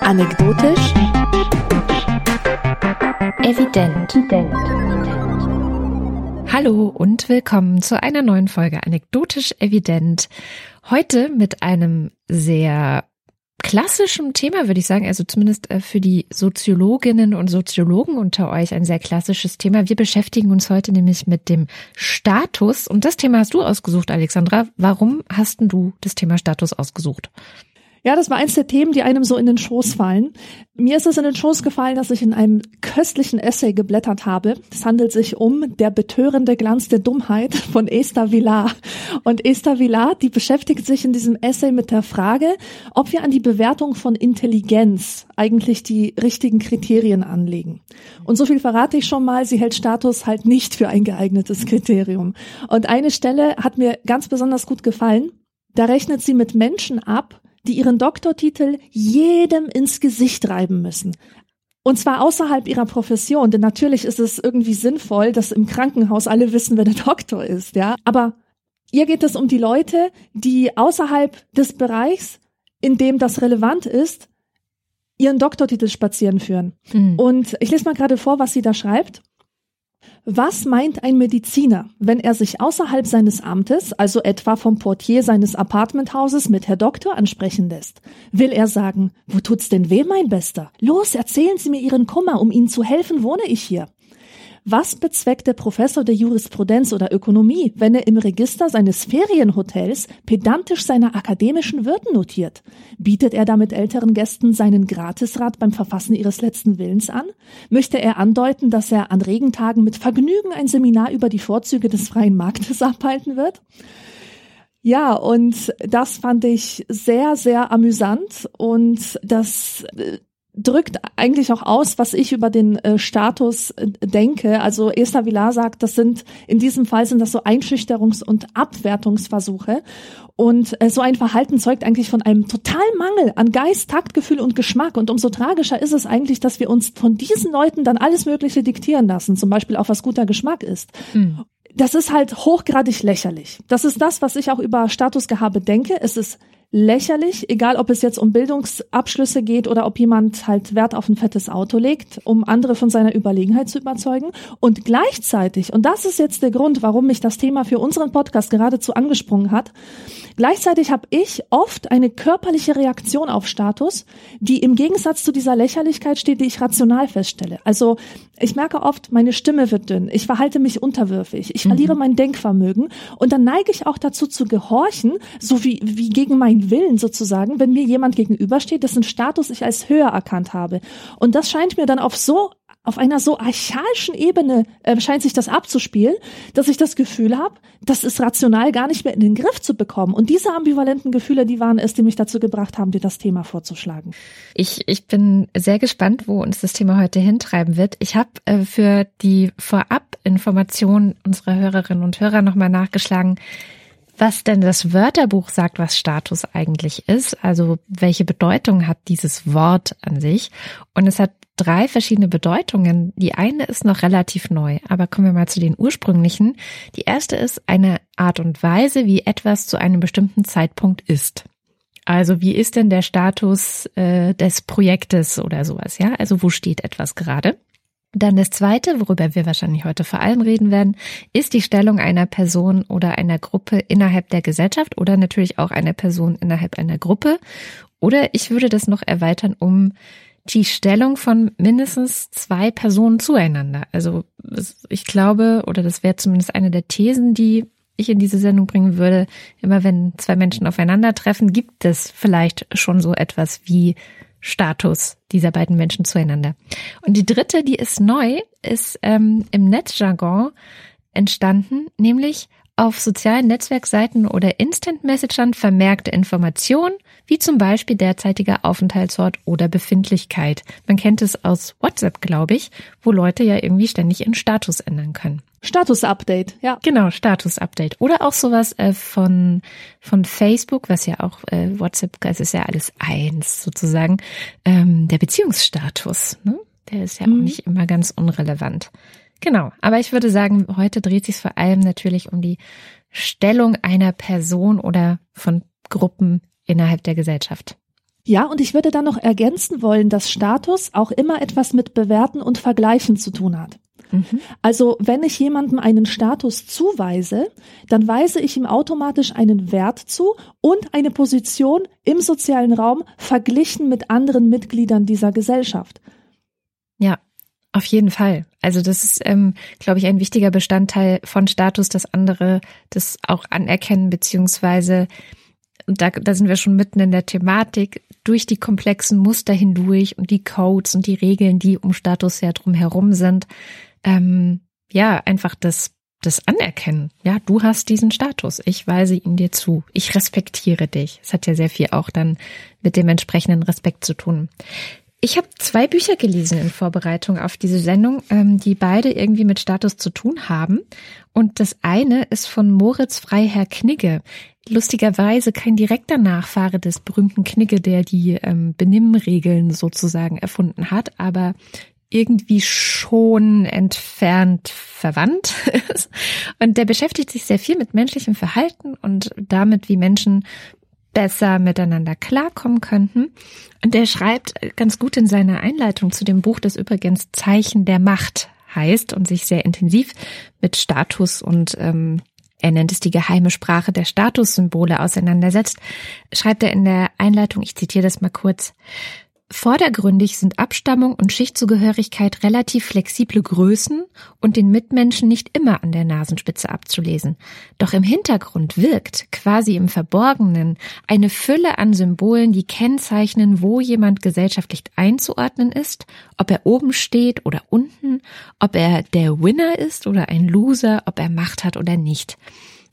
Anekdotisch. Evident. Hallo und willkommen zu einer neuen Folge Anekdotisch Evident. Heute mit einem sehr klassischen Thema, würde ich sagen, also zumindest äh, für die Soziologinnen und Soziologen unter euch ein sehr klassisches Thema. Wir beschäftigen uns heute nämlich mit dem Status und das Thema hast du ausgesucht, Alexandra. Warum hast du das Thema Status ausgesucht? Ja, das war eins der Themen, die einem so in den Schoß fallen. Mir ist es in den Schoß gefallen, dass ich in einem köstlichen Essay geblättert habe. Es handelt sich um Der betörende Glanz der Dummheit von Esther Villar. Und Esther Villar, die beschäftigt sich in diesem Essay mit der Frage, ob wir an die Bewertung von Intelligenz eigentlich die richtigen Kriterien anlegen. Und so viel verrate ich schon mal, sie hält Status halt nicht für ein geeignetes Kriterium. Und eine Stelle hat mir ganz besonders gut gefallen. Da rechnet sie mit Menschen ab, die ihren Doktortitel jedem ins Gesicht reiben müssen. Und zwar außerhalb ihrer Profession, denn natürlich ist es irgendwie sinnvoll, dass im Krankenhaus alle wissen, wer der Doktor ist, ja. Aber ihr geht es um die Leute, die außerhalb des Bereichs, in dem das relevant ist, ihren Doktortitel spazieren führen. Mhm. Und ich lese mal gerade vor, was sie da schreibt. Was meint ein Mediziner, wenn er sich außerhalb seines Amtes, also etwa vom Portier seines Apartmenthauses mit Herr Doktor ansprechen lässt? Will er sagen, wo tut's denn weh, mein Bester? Los, erzählen Sie mir Ihren Kummer, um Ihnen zu helfen, wohne ich hier. Was bezweckt der Professor der Jurisprudenz oder Ökonomie, wenn er im Register seines Ferienhotels pedantisch seine akademischen Würden notiert? Bietet er damit älteren Gästen seinen Gratisrat beim Verfassen ihres letzten Willens an? Möchte er andeuten, dass er an Regentagen mit Vergnügen ein Seminar über die Vorzüge des freien Marktes abhalten wird? Ja, und das fand ich sehr, sehr amüsant und das äh, drückt eigentlich auch aus, was ich über den äh, Status äh, denke. Also Esther Villar sagt, das sind in diesem Fall sind das so Einschüchterungs- und Abwertungsversuche. Und äh, so ein Verhalten zeugt eigentlich von einem totalen Mangel an Geist, Taktgefühl und Geschmack. Und umso tragischer ist es eigentlich, dass wir uns von diesen Leuten dann alles Mögliche diktieren lassen, zum Beispiel auch was guter Geschmack ist. Mhm das ist halt hochgradig lächerlich. Das ist das, was ich auch über Statusgehabe denke. Es ist lächerlich, egal ob es jetzt um Bildungsabschlüsse geht oder ob jemand halt Wert auf ein fettes Auto legt, um andere von seiner Überlegenheit zu überzeugen. Und gleichzeitig, und das ist jetzt der Grund, warum mich das Thema für unseren Podcast geradezu angesprungen hat, gleichzeitig habe ich oft eine körperliche Reaktion auf Status, die im Gegensatz zu dieser Lächerlichkeit steht, die ich rational feststelle. Also ich merke oft, meine Stimme wird dünn, ich verhalte mich unterwürfig, ich verliere mhm. mein Denkvermögen und dann neige ich auch dazu zu gehorchen, so wie, wie gegen mein Willen sozusagen, wenn mir jemand gegenübersteht, dessen Status ich als höher erkannt habe. Und das scheint mir dann auf so auf einer so archaischen Ebene äh, scheint sich das abzuspielen, dass ich das Gefühl habe, das ist rational gar nicht mehr in den Griff zu bekommen. Und diese ambivalenten Gefühle, die waren es, die mich dazu gebracht haben, dir das Thema vorzuschlagen. Ich, ich bin sehr gespannt, wo uns das Thema heute hintreiben wird. Ich habe äh, für die Vorab-Information unserer Hörerinnen und Hörer nochmal nachgeschlagen, was denn das Wörterbuch sagt, was Status eigentlich ist, also welche Bedeutung hat dieses Wort an sich. Und es hat drei verschiedene Bedeutungen. Die eine ist noch relativ neu, aber kommen wir mal zu den ursprünglichen. Die erste ist eine Art und Weise, wie etwas zu einem bestimmten Zeitpunkt ist. Also wie ist denn der Status äh, des Projektes oder sowas, ja? Also wo steht etwas gerade? Dann das Zweite, worüber wir wahrscheinlich heute vor allem reden werden, ist die Stellung einer Person oder einer Gruppe innerhalb der Gesellschaft oder natürlich auch einer Person innerhalb einer Gruppe. Oder ich würde das noch erweitern um die Stellung von mindestens zwei Personen zueinander. Also ich glaube, oder das wäre zumindest eine der Thesen, die ich in diese Sendung bringen würde, immer wenn zwei Menschen aufeinandertreffen, gibt es vielleicht schon so etwas wie Status dieser beiden Menschen zueinander. Und die dritte, die ist neu, ist ähm, im Netzjargon entstanden, nämlich auf sozialen Netzwerkseiten oder Instant Messagern vermerkte Informationen, wie zum Beispiel derzeitiger Aufenthaltsort oder Befindlichkeit. Man kennt es aus WhatsApp, glaube ich, wo Leute ja irgendwie ständig ihren Status ändern können. Status-Update, ja. Genau, Status-Update. Oder auch sowas äh, von, von Facebook, was ja auch äh, WhatsApp, es ist ja alles eins sozusagen, ähm, der Beziehungsstatus. Ne? Der ist ja mhm. auch nicht immer ganz unrelevant. Genau, aber ich würde sagen, heute dreht sich vor allem natürlich um die Stellung einer Person oder von Gruppen innerhalb der Gesellschaft. Ja, und ich würde dann noch ergänzen wollen, dass Status auch immer etwas mit Bewerten und Vergleichen zu tun hat. Mhm. Also wenn ich jemandem einen Status zuweise, dann weise ich ihm automatisch einen Wert zu und eine Position im sozialen Raum verglichen mit anderen Mitgliedern dieser Gesellschaft. Ja, auf jeden Fall. Also das ist, ähm, glaube ich, ein wichtiger Bestandteil von Status, dass andere das auch anerkennen, beziehungsweise und da, da sind wir schon mitten in der Thematik, durch die komplexen Muster hindurch und die Codes und die Regeln, die um Status ja drumherum sind, ähm, ja, einfach das, das anerkennen. Ja, du hast diesen Status. Ich weise ihn dir zu. Ich respektiere dich. Es hat ja sehr viel auch dann mit dem entsprechenden Respekt zu tun. Ich habe zwei Bücher gelesen in Vorbereitung auf diese Sendung, ähm, die beide irgendwie mit Status zu tun haben. Und das eine ist von Moritz Freiherr Knigge. Lustigerweise kein direkter Nachfahre des berühmten Knigge, der die ähm, Benimmregeln sozusagen erfunden hat, aber irgendwie schon entfernt verwandt ist. Und der beschäftigt sich sehr viel mit menschlichem Verhalten und damit, wie Menschen besser miteinander klarkommen könnten. Und er schreibt ganz gut in seiner Einleitung zu dem Buch, das übrigens Zeichen der Macht heißt und sich sehr intensiv mit Status und ähm, er nennt es die geheime Sprache der Statussymbole auseinandersetzt, schreibt er in der Einleitung, ich zitiere das mal kurz, Vordergründig sind Abstammung und Schichtzugehörigkeit relativ flexible Größen und den Mitmenschen nicht immer an der Nasenspitze abzulesen. Doch im Hintergrund wirkt, quasi im Verborgenen, eine Fülle an Symbolen, die kennzeichnen, wo jemand gesellschaftlich einzuordnen ist, ob er oben steht oder unten, ob er der Winner ist oder ein Loser, ob er Macht hat oder nicht.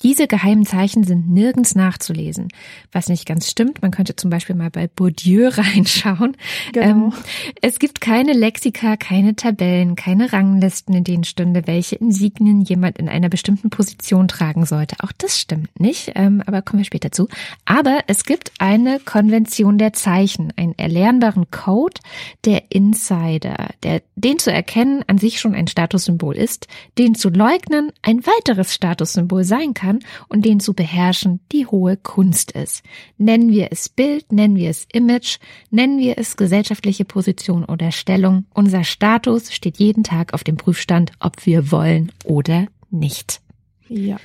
Diese geheimen Zeichen sind nirgends nachzulesen, was nicht ganz stimmt. Man könnte zum Beispiel mal bei Bourdieu reinschauen. Genau. Ähm, es gibt keine Lexika, keine Tabellen, keine Ranglisten, in denen stünde, welche Insignien jemand in einer bestimmten Position tragen sollte. Auch das stimmt nicht, ähm, aber kommen wir später zu. Aber es gibt eine Konvention der Zeichen, einen erlernbaren Code der Insider, der den zu erkennen an sich schon ein Statussymbol ist, den zu leugnen ein weiteres Statussymbol sein kann kann und den zu beherrschen die hohe Kunst ist. Nennen wir es Bild, nennen wir es Image, nennen wir es gesellschaftliche Position oder Stellung. Unser Status steht jeden Tag auf dem Prüfstand, ob wir wollen oder nicht. Ja.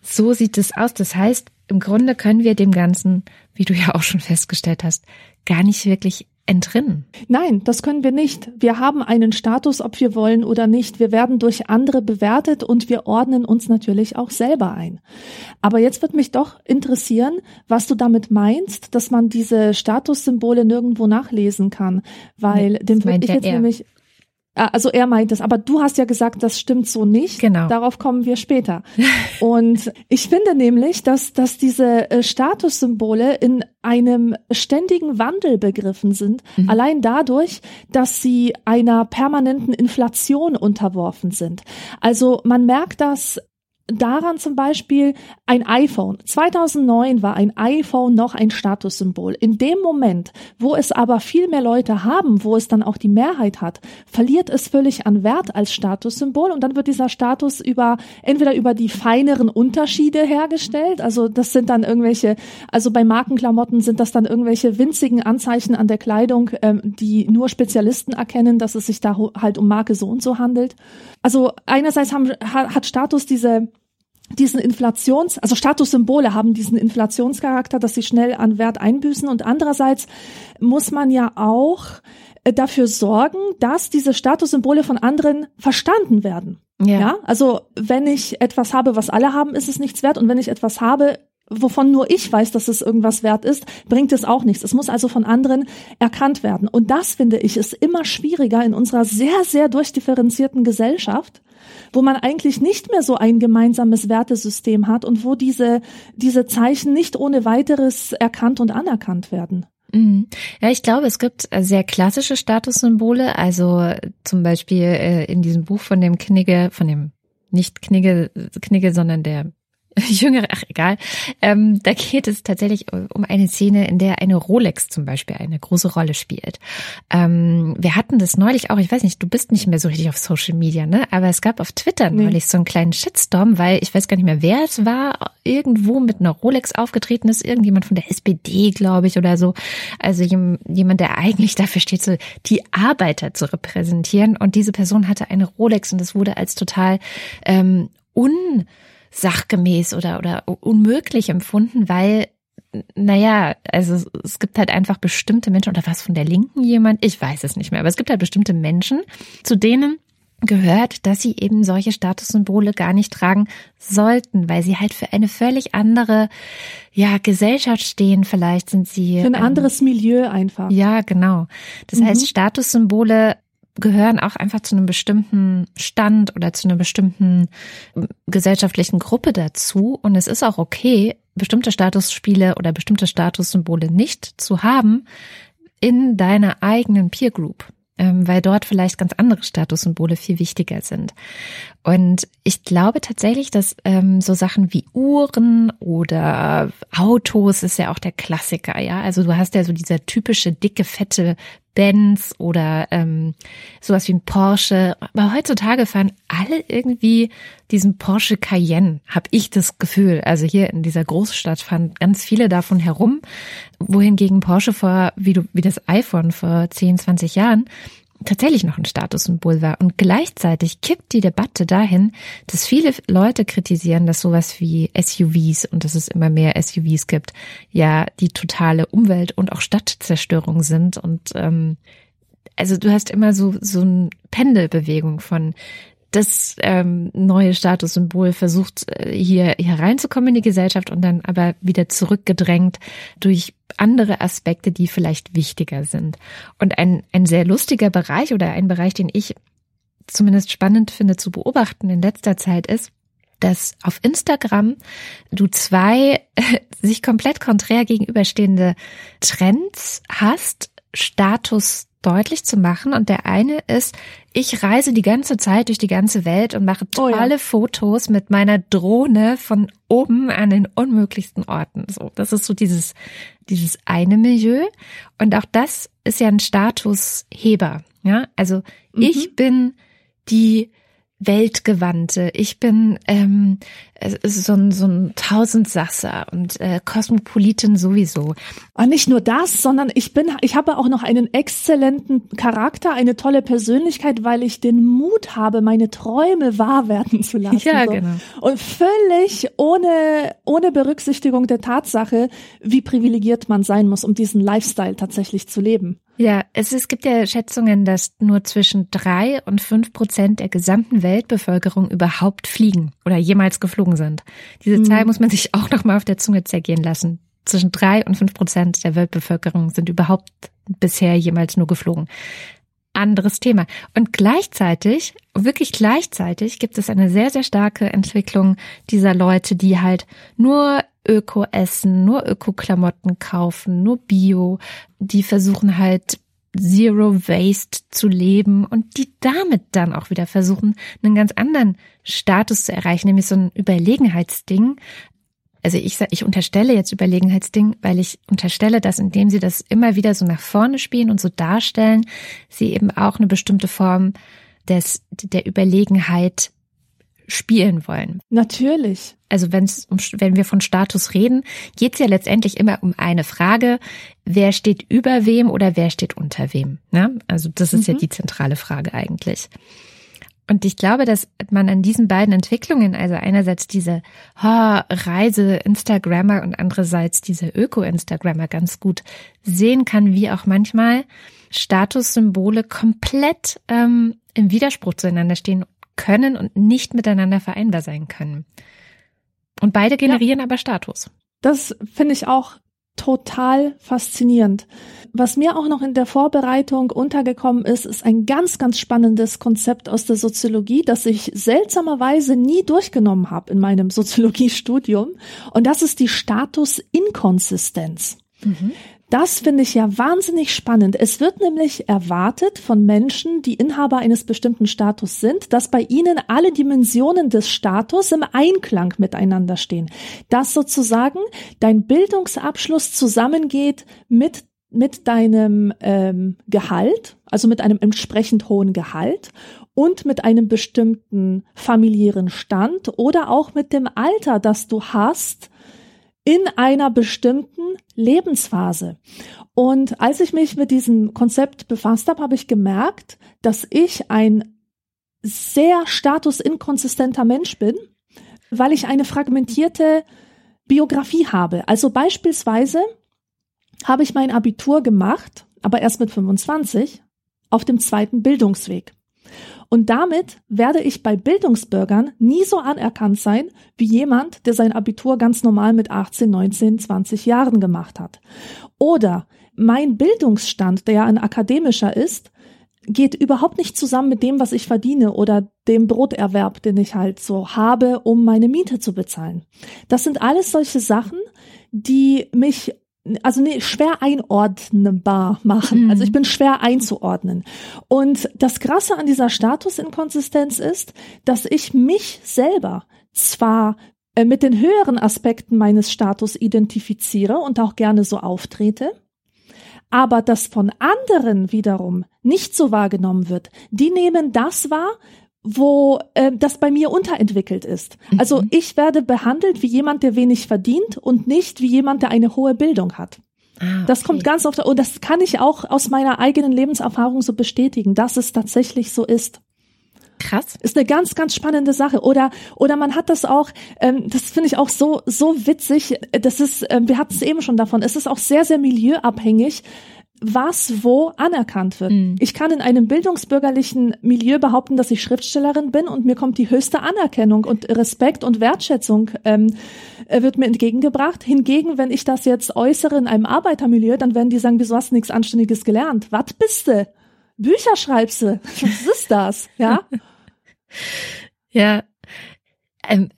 So sieht es aus. Das heißt, im Grunde können wir dem Ganzen, wie du ja auch schon festgestellt hast, gar nicht wirklich entrinnen. Nein, das können wir nicht. Wir haben einen Status, ob wir wollen oder nicht. Wir werden durch andere bewertet und wir ordnen uns natürlich auch selber ein. Aber jetzt wird mich doch interessieren, was du damit meinst, dass man diese Statussymbole nirgendwo nachlesen kann, weil nee, dem würde ich jetzt er. nämlich also er meint es, aber du hast ja gesagt, das stimmt so nicht. Genau. Darauf kommen wir später. Und ich finde nämlich, dass, dass diese äh, Statussymbole in einem ständigen Wandel begriffen sind, mhm. allein dadurch, dass sie einer permanenten Inflation unterworfen sind. Also man merkt das daran zum Beispiel ein iPhone. 2009 war ein iPhone noch ein Statussymbol. In dem Moment, wo es aber viel mehr Leute haben, wo es dann auch die Mehrheit hat, verliert es völlig an Wert als Statussymbol und dann wird dieser Status über entweder über die feineren Unterschiede hergestellt, also das sind dann irgendwelche, also bei Markenklamotten sind das dann irgendwelche winzigen Anzeichen an der Kleidung, ähm, die nur Spezialisten erkennen, dass es sich da halt um Marke so und so handelt. Also einerseits haben, hat Status diese diesen Inflations, also Statussymbole haben diesen Inflationscharakter, dass sie schnell an Wert einbüßen und andererseits muss man ja auch äh, dafür sorgen, dass diese Statussymbole von anderen verstanden werden. Ja. ja. Also wenn ich etwas habe, was alle haben, ist es nichts wert und wenn ich etwas habe, wovon nur ich weiß, dass es irgendwas wert ist, bringt es auch nichts. Es muss also von anderen erkannt werden. Und das finde ich ist immer schwieriger in unserer sehr, sehr durchdifferenzierten Gesellschaft, wo man eigentlich nicht mehr so ein gemeinsames Wertesystem hat und wo diese, diese Zeichen nicht ohne weiteres erkannt und anerkannt werden. Mhm. Ja, ich glaube, es gibt sehr klassische Statussymbole, also zum Beispiel äh, in diesem Buch von dem Knigge, von dem nicht Knigge, Knigge, sondern der jüngere, ach egal. Ähm, da geht es tatsächlich um eine Szene, in der eine Rolex zum Beispiel eine große Rolle spielt. Ähm, wir hatten das neulich auch, ich weiß nicht, du bist nicht mehr so richtig auf Social Media, ne? Aber es gab auf Twitter nee. neulich so einen kleinen Shitstorm, weil ich weiß gar nicht mehr, wer es war, irgendwo mit einer Rolex aufgetreten ist, irgendjemand von der SPD, glaube ich, oder so. Also jemand, der eigentlich dafür steht, so die Arbeiter zu repräsentieren. Und diese Person hatte eine Rolex und es wurde als total ähm, un sachgemäß oder, oder unmöglich empfunden, weil naja, also es gibt halt einfach bestimmte Menschen, oder was von der Linken jemand, ich weiß es nicht mehr, aber es gibt halt bestimmte Menschen, zu denen gehört, dass sie eben solche Statussymbole gar nicht tragen sollten, weil sie halt für eine völlig andere ja Gesellschaft stehen. Vielleicht sind sie für ein ähm, anderes Milieu einfach. Ja, genau. Das mhm. heißt, Statussymbole gehören auch einfach zu einem bestimmten Stand oder zu einer bestimmten gesellschaftlichen Gruppe dazu. Und es ist auch okay, bestimmte Statusspiele oder bestimmte Statussymbole nicht zu haben in deiner eigenen Peer Group ähm, weil dort vielleicht ganz andere Statussymbole viel wichtiger sind. Und ich glaube tatsächlich, dass ähm, so Sachen wie Uhren oder Autos ist ja auch der Klassiker, ja. Also du hast ja so dieser typische dicke, fette Benz oder ähm, sowas wie ein Porsche. Aber heutzutage fahren alle irgendwie diesen Porsche Cayenne, habe ich das Gefühl. Also hier in dieser Großstadt fahren ganz viele davon herum, wohingegen Porsche vor, wie du, wie das iPhone vor 10, 20 Jahren tatsächlich noch ein Statussymbol war. Und gleichzeitig kippt die Debatte dahin, dass viele Leute kritisieren, dass sowas wie SUVs und dass es immer mehr SUVs gibt, ja die totale Umwelt- und auch Stadtzerstörung sind. Und ähm, also du hast immer so so eine Pendelbewegung von das ähm, neue Statussymbol versucht äh, hier, hier reinzukommen in die Gesellschaft und dann aber wieder zurückgedrängt durch andere Aspekte, die vielleicht wichtiger sind. Und ein, ein sehr lustiger Bereich oder ein Bereich, den ich zumindest spannend finde zu beobachten in letzter Zeit ist, dass auf Instagram du zwei sich komplett konträr gegenüberstehende Trends hast, Status deutlich zu machen. Und der eine ist, ich reise die ganze Zeit durch die ganze Welt und mache tolle oh ja. Fotos mit meiner Drohne von oben an den unmöglichsten Orten. So, das ist so dieses, dieses eine Milieu. Und auch das ist ja ein Statusheber. Ja, also mhm. ich bin die Weltgewandte. Ich bin ähm, so ein, so ein Tausendsasser und äh, Kosmopolitin sowieso. Und nicht nur das, sondern ich bin, ich habe auch noch einen exzellenten Charakter, eine tolle Persönlichkeit, weil ich den Mut habe, meine Träume wahr werden zu lassen. Ja, so. genau. Und völlig ohne, ohne Berücksichtigung der Tatsache, wie privilegiert man sein muss, um diesen Lifestyle tatsächlich zu leben. Ja, es, es gibt ja Schätzungen, dass nur zwischen drei und fünf Prozent der gesamten Weltbevölkerung überhaupt fliegen oder jemals geflogen sind. Diese mhm. Zahl muss man sich auch noch mal auf der Zunge zergehen lassen. Zwischen drei und fünf Prozent der Weltbevölkerung sind überhaupt bisher jemals nur geflogen. Anderes Thema. Und gleichzeitig, wirklich gleichzeitig gibt es eine sehr, sehr starke Entwicklung dieser Leute, die halt nur Öko essen, nur Öko-Klamotten kaufen, nur Bio, die versuchen halt Zero Waste zu leben und die damit dann auch wieder versuchen, einen ganz anderen Status zu erreichen, nämlich so ein Überlegenheitsding. Also ich ich unterstelle jetzt Überlegenheitsding, weil ich unterstelle, dass indem sie das immer wieder so nach vorne spielen und so darstellen, sie eben auch eine bestimmte Form des, der Überlegenheit spielen wollen. Natürlich. Also wenn es wenn wir von Status reden, geht es ja letztendlich immer um eine Frage: Wer steht über wem oder wer steht unter wem? Ne? Also das ist mhm. ja die zentrale Frage eigentlich. Und ich glaube, dass man an diesen beiden Entwicklungen, also einerseits diese oh, Reise-Instagrammer und andererseits diese Öko-Instagrammer ganz gut sehen kann, wie auch manchmal Statussymbole komplett ähm, im Widerspruch zueinander stehen können und nicht miteinander vereinbar sein können. Und beide generieren ja. aber Status. Das finde ich auch total faszinierend. Was mir auch noch in der Vorbereitung untergekommen ist, ist ein ganz, ganz spannendes Konzept aus der Soziologie, das ich seltsamerweise nie durchgenommen habe in meinem Soziologiestudium. Und das ist die Status-Inkonsistenz. Mhm. Das finde ich ja wahnsinnig spannend. Es wird nämlich erwartet von Menschen, die Inhaber eines bestimmten Status sind, dass bei ihnen alle Dimensionen des Status im Einklang miteinander stehen. Dass sozusagen dein Bildungsabschluss zusammengeht mit mit deinem ähm, Gehalt, also mit einem entsprechend hohen Gehalt und mit einem bestimmten familiären Stand oder auch mit dem Alter, das du hast in einer bestimmten Lebensphase. Und als ich mich mit diesem Konzept befasst habe, habe ich gemerkt, dass ich ein sehr statusinkonsistenter Mensch bin, weil ich eine fragmentierte Biografie habe. Also beispielsweise habe ich mein Abitur gemacht, aber erst mit 25, auf dem zweiten Bildungsweg. Und damit werde ich bei Bildungsbürgern nie so anerkannt sein wie jemand, der sein Abitur ganz normal mit 18, 19, 20 Jahren gemacht hat. Oder mein Bildungsstand, der ja ein akademischer ist, geht überhaupt nicht zusammen mit dem, was ich verdiene oder dem Broterwerb, den ich halt so habe, um meine Miete zu bezahlen. Das sind alles solche Sachen, die mich also nee, schwer einordnbar machen. Mhm. Also ich bin schwer einzuordnen. Und das Krasse an dieser Statusinkonsistenz ist, dass ich mich selber zwar äh, mit den höheren Aspekten meines Status identifiziere und auch gerne so auftrete, aber das von anderen wiederum nicht so wahrgenommen wird. Die nehmen das wahr, wo äh, das bei mir unterentwickelt ist. Also mhm. ich werde behandelt wie jemand, der wenig verdient und nicht wie jemand, der eine hohe Bildung hat. Ah, okay. Das kommt ganz oft und das kann ich auch aus meiner eigenen Lebenserfahrung so bestätigen, dass es tatsächlich so ist. Krass. Ist eine ganz, ganz spannende Sache. Oder, oder man hat das auch, ähm, das finde ich auch so, so witzig. Das ist, ähm, wir hatten es eben schon davon, es ist auch sehr, sehr milieuabhängig, was wo anerkannt wird. Mhm. Ich kann in einem bildungsbürgerlichen Milieu behaupten, dass ich Schriftstellerin bin und mir kommt die höchste Anerkennung und Respekt und Wertschätzung ähm, äh, wird mir entgegengebracht. Hingegen, wenn ich das jetzt äußere in einem Arbeitermilieu, dann werden die sagen, wieso hast du nichts Anständiges gelernt? Was bist du? Bücher schreibst du? Was ist das? Ja. ja. Ähm,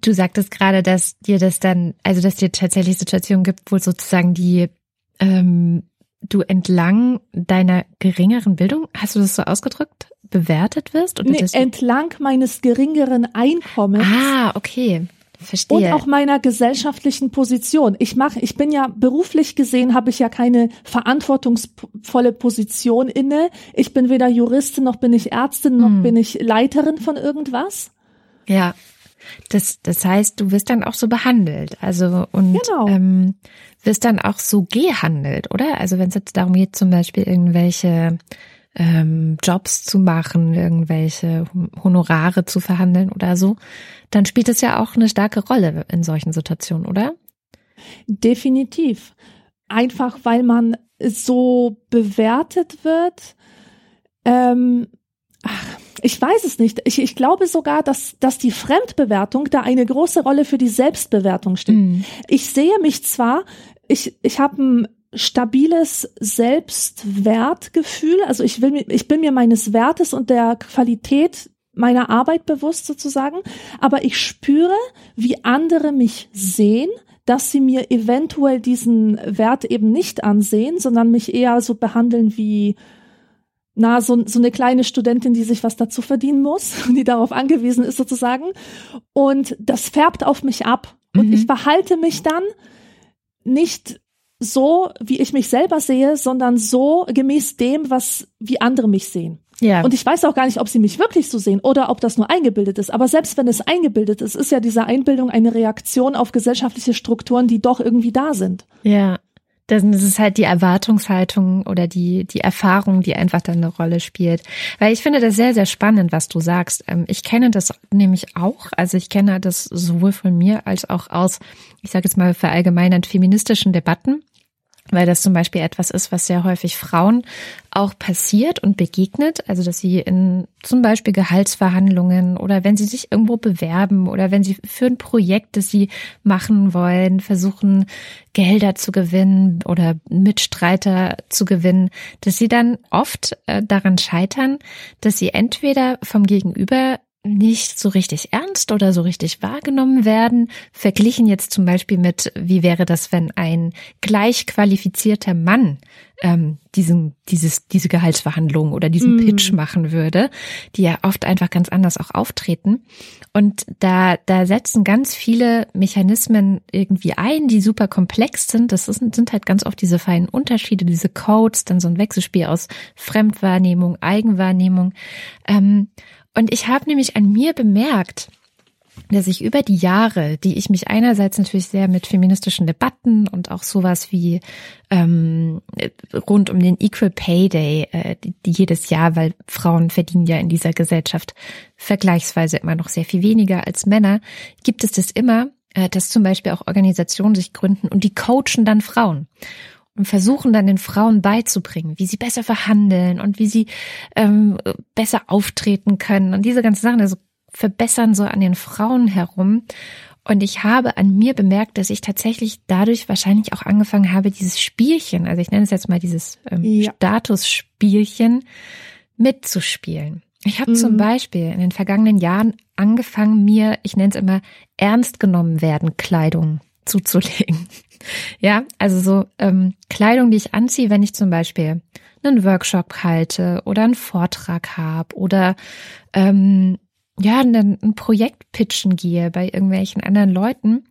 du sagtest gerade, dass dir das dann, also dass dir tatsächlich Situationen gibt, wo sozusagen die ähm, du entlang deiner geringeren Bildung, hast du das so ausgedrückt, bewertet wirst? Oder nee, entlang meines geringeren Einkommens. Ah, okay. Verstehe. Und auch meiner gesellschaftlichen Position. Ich mache, ich bin ja beruflich gesehen, habe ich ja keine verantwortungsvolle Position inne. Ich bin weder Juristin noch bin ich Ärztin noch hm. bin ich Leiterin von irgendwas. Ja. Das, das heißt, du wirst dann auch so behandelt. Also und genau. ähm, wirst dann auch so gehandelt, oder? Also wenn es jetzt darum geht, zum Beispiel irgendwelche ähm, Jobs zu machen, irgendwelche Honorare zu verhandeln oder so, dann spielt es ja auch eine starke Rolle in solchen Situationen, oder? Definitiv. Einfach weil man so bewertet wird. Ähm, ach, ich weiß es nicht. Ich, ich glaube sogar, dass, dass die Fremdbewertung da eine große Rolle für die Selbstbewertung spielt. Mm. Ich sehe mich zwar ich, ich habe ein stabiles Selbstwertgefühl. Also ich will, ich bin mir meines Wertes und der Qualität meiner Arbeit bewusst sozusagen, aber ich spüre, wie andere mich sehen, dass sie mir eventuell diesen Wert eben nicht ansehen, sondern mich eher so behandeln wie na, so, so eine kleine Studentin, die sich was dazu verdienen muss, die darauf angewiesen ist sozusagen. Und das färbt auf mich ab. Und mhm. ich verhalte mich dann nicht so, wie ich mich selber sehe, sondern so gemäß dem, was, wie andere mich sehen. Ja. Und ich weiß auch gar nicht, ob sie mich wirklich so sehen oder ob das nur eingebildet ist. Aber selbst wenn es eingebildet ist, ist ja diese Einbildung eine Reaktion auf gesellschaftliche Strukturen, die doch irgendwie da sind. Ja. Das ist halt die Erwartungshaltung oder die, die Erfahrung, die einfach dann eine Rolle spielt. Weil ich finde das sehr, sehr spannend, was du sagst. Ähm, ich kenne das nämlich auch. Also ich kenne das sowohl von mir als auch aus, ich sage jetzt mal verallgemeinert feministischen Debatten weil das zum Beispiel etwas ist, was sehr häufig Frauen auch passiert und begegnet. Also, dass sie in zum Beispiel Gehaltsverhandlungen oder wenn sie sich irgendwo bewerben oder wenn sie für ein Projekt, das sie machen wollen, versuchen, Gelder zu gewinnen oder Mitstreiter zu gewinnen, dass sie dann oft äh, daran scheitern, dass sie entweder vom Gegenüber nicht so richtig ernst oder so richtig wahrgenommen werden. Verglichen jetzt zum Beispiel mit, wie wäre das, wenn ein gleich qualifizierter Mann ähm, diesen, dieses, diese Gehaltsverhandlungen oder diesen mm. Pitch machen würde, die ja oft einfach ganz anders auch auftreten. Und da, da setzen ganz viele Mechanismen irgendwie ein, die super komplex sind. Das sind, sind halt ganz oft diese feinen Unterschiede, diese Codes, dann so ein Wechselspiel aus Fremdwahrnehmung, Eigenwahrnehmung. Ähm, und ich habe nämlich an mir bemerkt, dass ich über die Jahre, die ich mich einerseits natürlich sehr mit feministischen Debatten und auch sowas wie ähm, rund um den Equal Pay Day, äh, die, jedes Jahr, weil Frauen verdienen ja in dieser Gesellschaft vergleichsweise immer noch sehr viel weniger als Männer, gibt es das immer, äh, dass zum Beispiel auch Organisationen sich gründen und die coachen dann Frauen und versuchen dann den Frauen beizubringen, wie sie besser verhandeln und wie sie ähm, besser auftreten können und diese ganzen Sachen, also verbessern so an den Frauen herum. Und ich habe an mir bemerkt, dass ich tatsächlich dadurch wahrscheinlich auch angefangen habe, dieses Spielchen, also ich nenne es jetzt mal dieses ähm, ja. Statusspielchen, mitzuspielen. Ich habe mhm. zum Beispiel in den vergangenen Jahren angefangen, mir, ich nenne es immer, ernst genommen werden Kleidung zuzulegen. Ja, also so ähm, Kleidung, die ich anziehe, wenn ich zum Beispiel einen Workshop halte oder einen Vortrag habe oder ähm, ja, ein, ein Projekt pitchen gehe bei irgendwelchen anderen Leuten.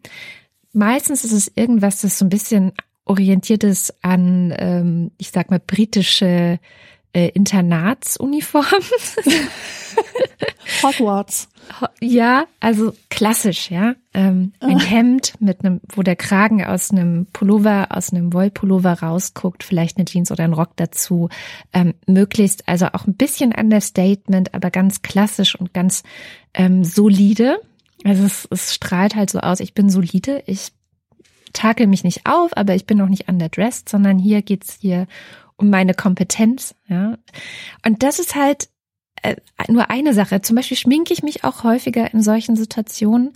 Meistens ist es irgendwas, das so ein bisschen orientiert ist an, ähm, ich sag mal, britische äh, Internatsuniform. Hogwarts. Ja, also klassisch, ja. Ähm, ein ah. Hemd mit einem, wo der Kragen aus einem Pullover, aus einem Wollpullover rausguckt, vielleicht eine Jeans oder ein Rock dazu. Ähm, möglichst also auch ein bisschen Understatement, aber ganz klassisch und ganz ähm, solide. Also es, es strahlt halt so aus, ich bin solide, ich takel mich nicht auf, aber ich bin auch nicht underdressed, sondern hier geht's hier um meine Kompetenz, ja. Und das ist halt nur eine Sache. Zum Beispiel schminke ich mich auch häufiger in solchen Situationen,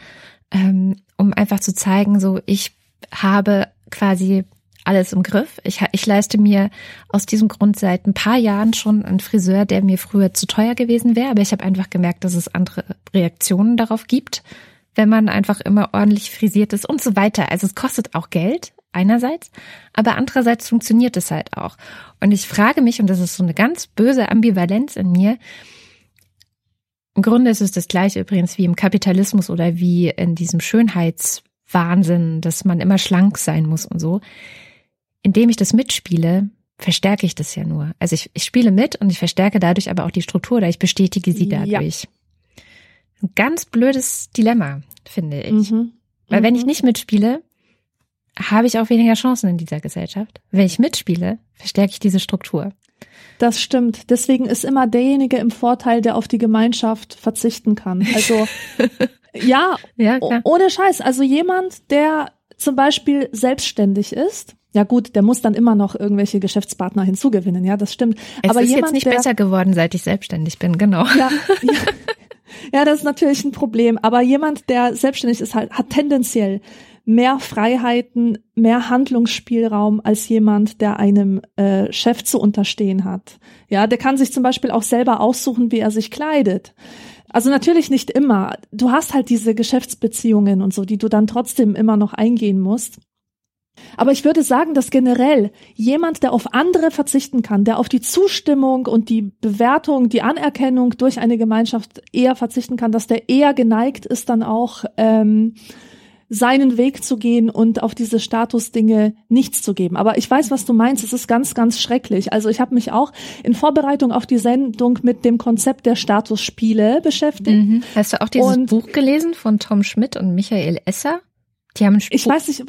ähm, um einfach zu zeigen, so ich habe quasi alles im Griff. Ich, ich leiste mir aus diesem Grund seit ein paar Jahren schon einen Friseur, der mir früher zu teuer gewesen wäre, aber ich habe einfach gemerkt, dass es andere Reaktionen darauf gibt, wenn man einfach immer ordentlich frisiert ist und so weiter. Also es kostet auch Geld, einerseits, aber andererseits funktioniert es halt auch. Und ich frage mich, und das ist so eine ganz böse Ambivalenz in mir, im Grunde ist es das gleiche übrigens wie im Kapitalismus oder wie in diesem Schönheitswahnsinn, dass man immer schlank sein muss und so. Indem ich das mitspiele, verstärke ich das ja nur. Also ich, ich spiele mit und ich verstärke dadurch aber auch die Struktur oder ich bestätige sie dadurch. Ja. Ein ganz blödes Dilemma, finde ich. Mhm. Weil wenn ich mhm. nicht mitspiele, habe ich auch weniger Chancen in dieser Gesellschaft. Wenn ich mitspiele, verstärke ich diese Struktur. Das stimmt. Deswegen ist immer derjenige im Vorteil, der auf die Gemeinschaft verzichten kann. Also ja, ja ohne Scheiß. Also jemand, der zum Beispiel selbstständig ist, ja gut, der muss dann immer noch irgendwelche Geschäftspartner hinzugewinnen, ja, das stimmt. Es Aber ist jemand, jetzt nicht der, besser geworden, seit ich selbstständig bin, genau. Ja, ja, ja, das ist natürlich ein Problem. Aber jemand, der selbstständig ist, halt, hat tendenziell mehr Freiheiten, mehr Handlungsspielraum als jemand, der einem äh, Chef zu unterstehen hat. Ja, der kann sich zum Beispiel auch selber aussuchen, wie er sich kleidet. Also natürlich nicht immer. Du hast halt diese Geschäftsbeziehungen und so, die du dann trotzdem immer noch eingehen musst. Aber ich würde sagen, dass generell jemand, der auf andere verzichten kann, der auf die Zustimmung und die Bewertung, die Anerkennung durch eine Gemeinschaft eher verzichten kann, dass der eher geneigt ist, dann auch ähm, seinen Weg zu gehen und auf diese Statusdinge nichts zu geben. Aber ich weiß, was du meinst. Es ist ganz, ganz schrecklich. Also ich habe mich auch in Vorbereitung auf die Sendung mit dem Konzept der Statusspiele beschäftigt. Mhm. Hast du auch dieses und Buch gelesen von Tom Schmidt und Michael Esser? Die haben ich weiß nicht,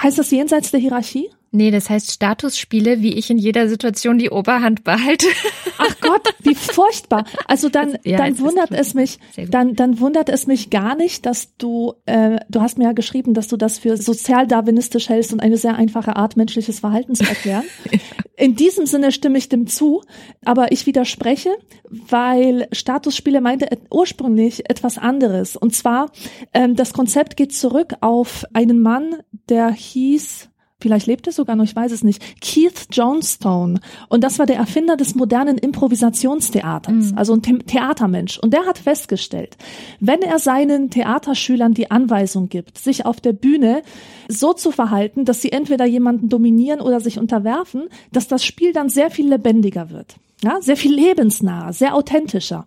heißt das jenseits der Hierarchie? Nee, das heißt Statusspiele, wie ich in jeder Situation die Oberhand behalte. Ach Gott, wie furchtbar. Also dann, ja, dann wundert es mich, dann, dann wundert es mich gar nicht, dass du, äh, du hast mir ja geschrieben, dass du das für sozialdarwinistisch hältst und eine sehr einfache Art, menschliches Verhalten zu erklären. In diesem Sinne stimme ich dem zu, aber ich widerspreche, weil Statusspiele meinte ursprünglich etwas anderes. Und zwar, ähm, das Konzept geht zurück auf einen Mann, der hieß vielleicht lebt er sogar noch, ich weiß es nicht, Keith Johnstone. Und das war der Erfinder des modernen Improvisationstheaters, mhm. also ein The Theatermensch. Und der hat festgestellt, wenn er seinen Theaterschülern die Anweisung gibt, sich auf der Bühne so zu verhalten, dass sie entweder jemanden dominieren oder sich unterwerfen, dass das Spiel dann sehr viel lebendiger wird. Ja, sehr viel lebensnaher, sehr authentischer.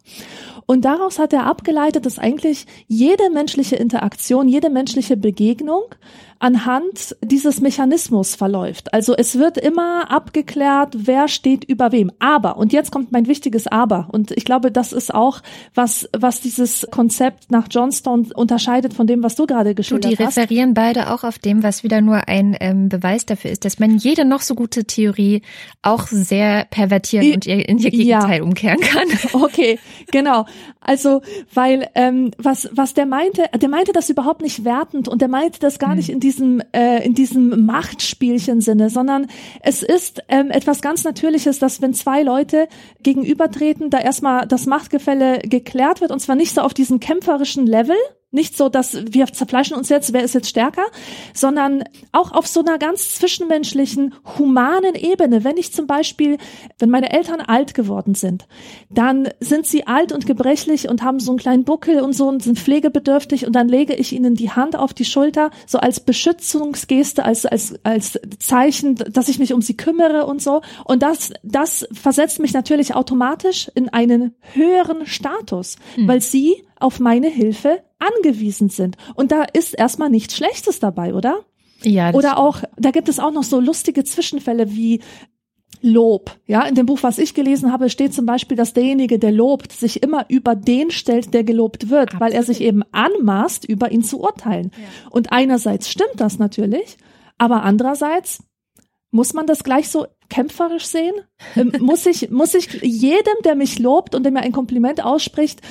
Und daraus hat er abgeleitet, dass eigentlich jede menschliche Interaktion, jede menschliche Begegnung anhand dieses Mechanismus verläuft. Also es wird immer abgeklärt, wer steht über wem. Aber, und jetzt kommt mein wichtiges Aber, und ich glaube, das ist auch, was, was dieses Konzept nach Johnstone unterscheidet von dem, was du gerade geschildert hast. Die referieren beide auch auf dem, was wieder nur ein ähm, Beweis dafür ist, dass man jede noch so gute Theorie auch sehr pervertieren I, und in ihr Gegenteil ja. umkehren kann. Okay, genau. Also, weil ähm, was was der meinte, der meinte das überhaupt nicht wertend und der meinte das gar hm. nicht in diesem äh, in diesem Machtspielchen Sinne, sondern es ist ähm, etwas ganz Natürliches, dass wenn zwei Leute gegenübertreten, da erstmal das Machtgefälle geklärt wird und zwar nicht so auf diesem kämpferischen Level, nicht so, dass wir zerfleischen uns jetzt, wer ist jetzt stärker, sondern auch auf so einer ganz zwischenmenschlichen, humanen Ebene. Wenn ich zum Beispiel, wenn meine Eltern alt geworden sind, dann sind sie alt und gebrechlich und haben so einen kleinen Buckel und so und sind pflegebedürftig und dann lege ich ihnen die Hand auf die Schulter, so als Beschützungsgeste, als, als, als Zeichen, dass ich mich um sie kümmere und so. Und das, das versetzt mich natürlich automatisch in einen höheren Status, hm. weil sie auf meine Hilfe angewiesen sind. Und da ist erstmal nichts Schlechtes dabei, oder? Ja. Oder auch, da gibt es auch noch so lustige Zwischenfälle wie Lob. Ja, in dem Buch, was ich gelesen habe, steht zum Beispiel, dass derjenige, der lobt, sich immer über den stellt, der gelobt wird, Absolut. weil er sich eben anmaßt, über ihn zu urteilen. Ja. Und einerseits stimmt das natürlich, aber andererseits muss man das gleich so kämpferisch sehen? Ähm, muss ich, muss ich jedem, der mich lobt und der mir ein Kompliment ausspricht,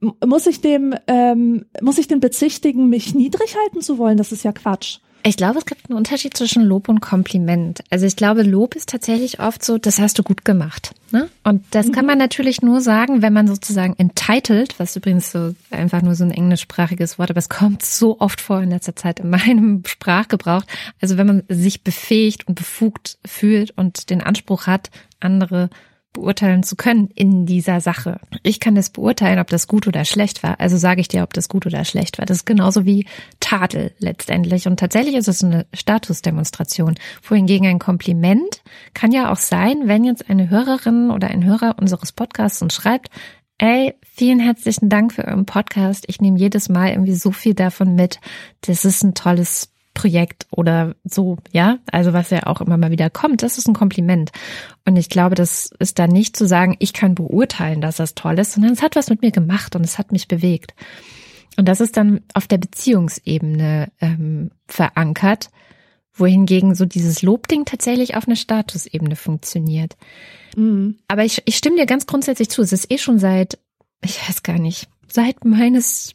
muss ich dem, ähm, muss ich den bezichtigen, mich niedrig halten zu wollen? Das ist ja Quatsch. Ich glaube, es gibt einen Unterschied zwischen Lob und Kompliment. Also ich glaube, Lob ist tatsächlich oft so, das hast du gut gemacht. Ne? Und das mhm. kann man natürlich nur sagen, wenn man sozusagen entitled, was übrigens so einfach nur so ein englischsprachiges Wort, aber es kommt so oft vor in letzter Zeit in meinem Sprachgebrauch. Also wenn man sich befähigt und befugt fühlt und den Anspruch hat, andere beurteilen zu können in dieser Sache. Ich kann das beurteilen, ob das gut oder schlecht war. Also sage ich dir, ob das gut oder schlecht war. Das ist genauso wie Tadel letztendlich. Und tatsächlich ist es eine Statusdemonstration. Wohingegen ein Kompliment kann ja auch sein, wenn jetzt eine Hörerin oder ein Hörer unseres Podcasts uns schreibt, Ey, vielen herzlichen Dank für euren Podcast. Ich nehme jedes Mal irgendwie so viel davon mit. Das ist ein tolles Projekt oder so, ja, also was ja auch immer mal wieder kommt, das ist ein Kompliment. Und ich glaube, das ist dann nicht zu sagen, ich kann beurteilen, dass das toll ist, sondern es hat was mit mir gemacht und es hat mich bewegt. Und das ist dann auf der Beziehungsebene ähm, verankert, wohingegen so dieses Lobding tatsächlich auf einer Statusebene funktioniert. Mhm. Aber ich, ich stimme dir ganz grundsätzlich zu, es ist eh schon seit, ich weiß gar nicht, seit meines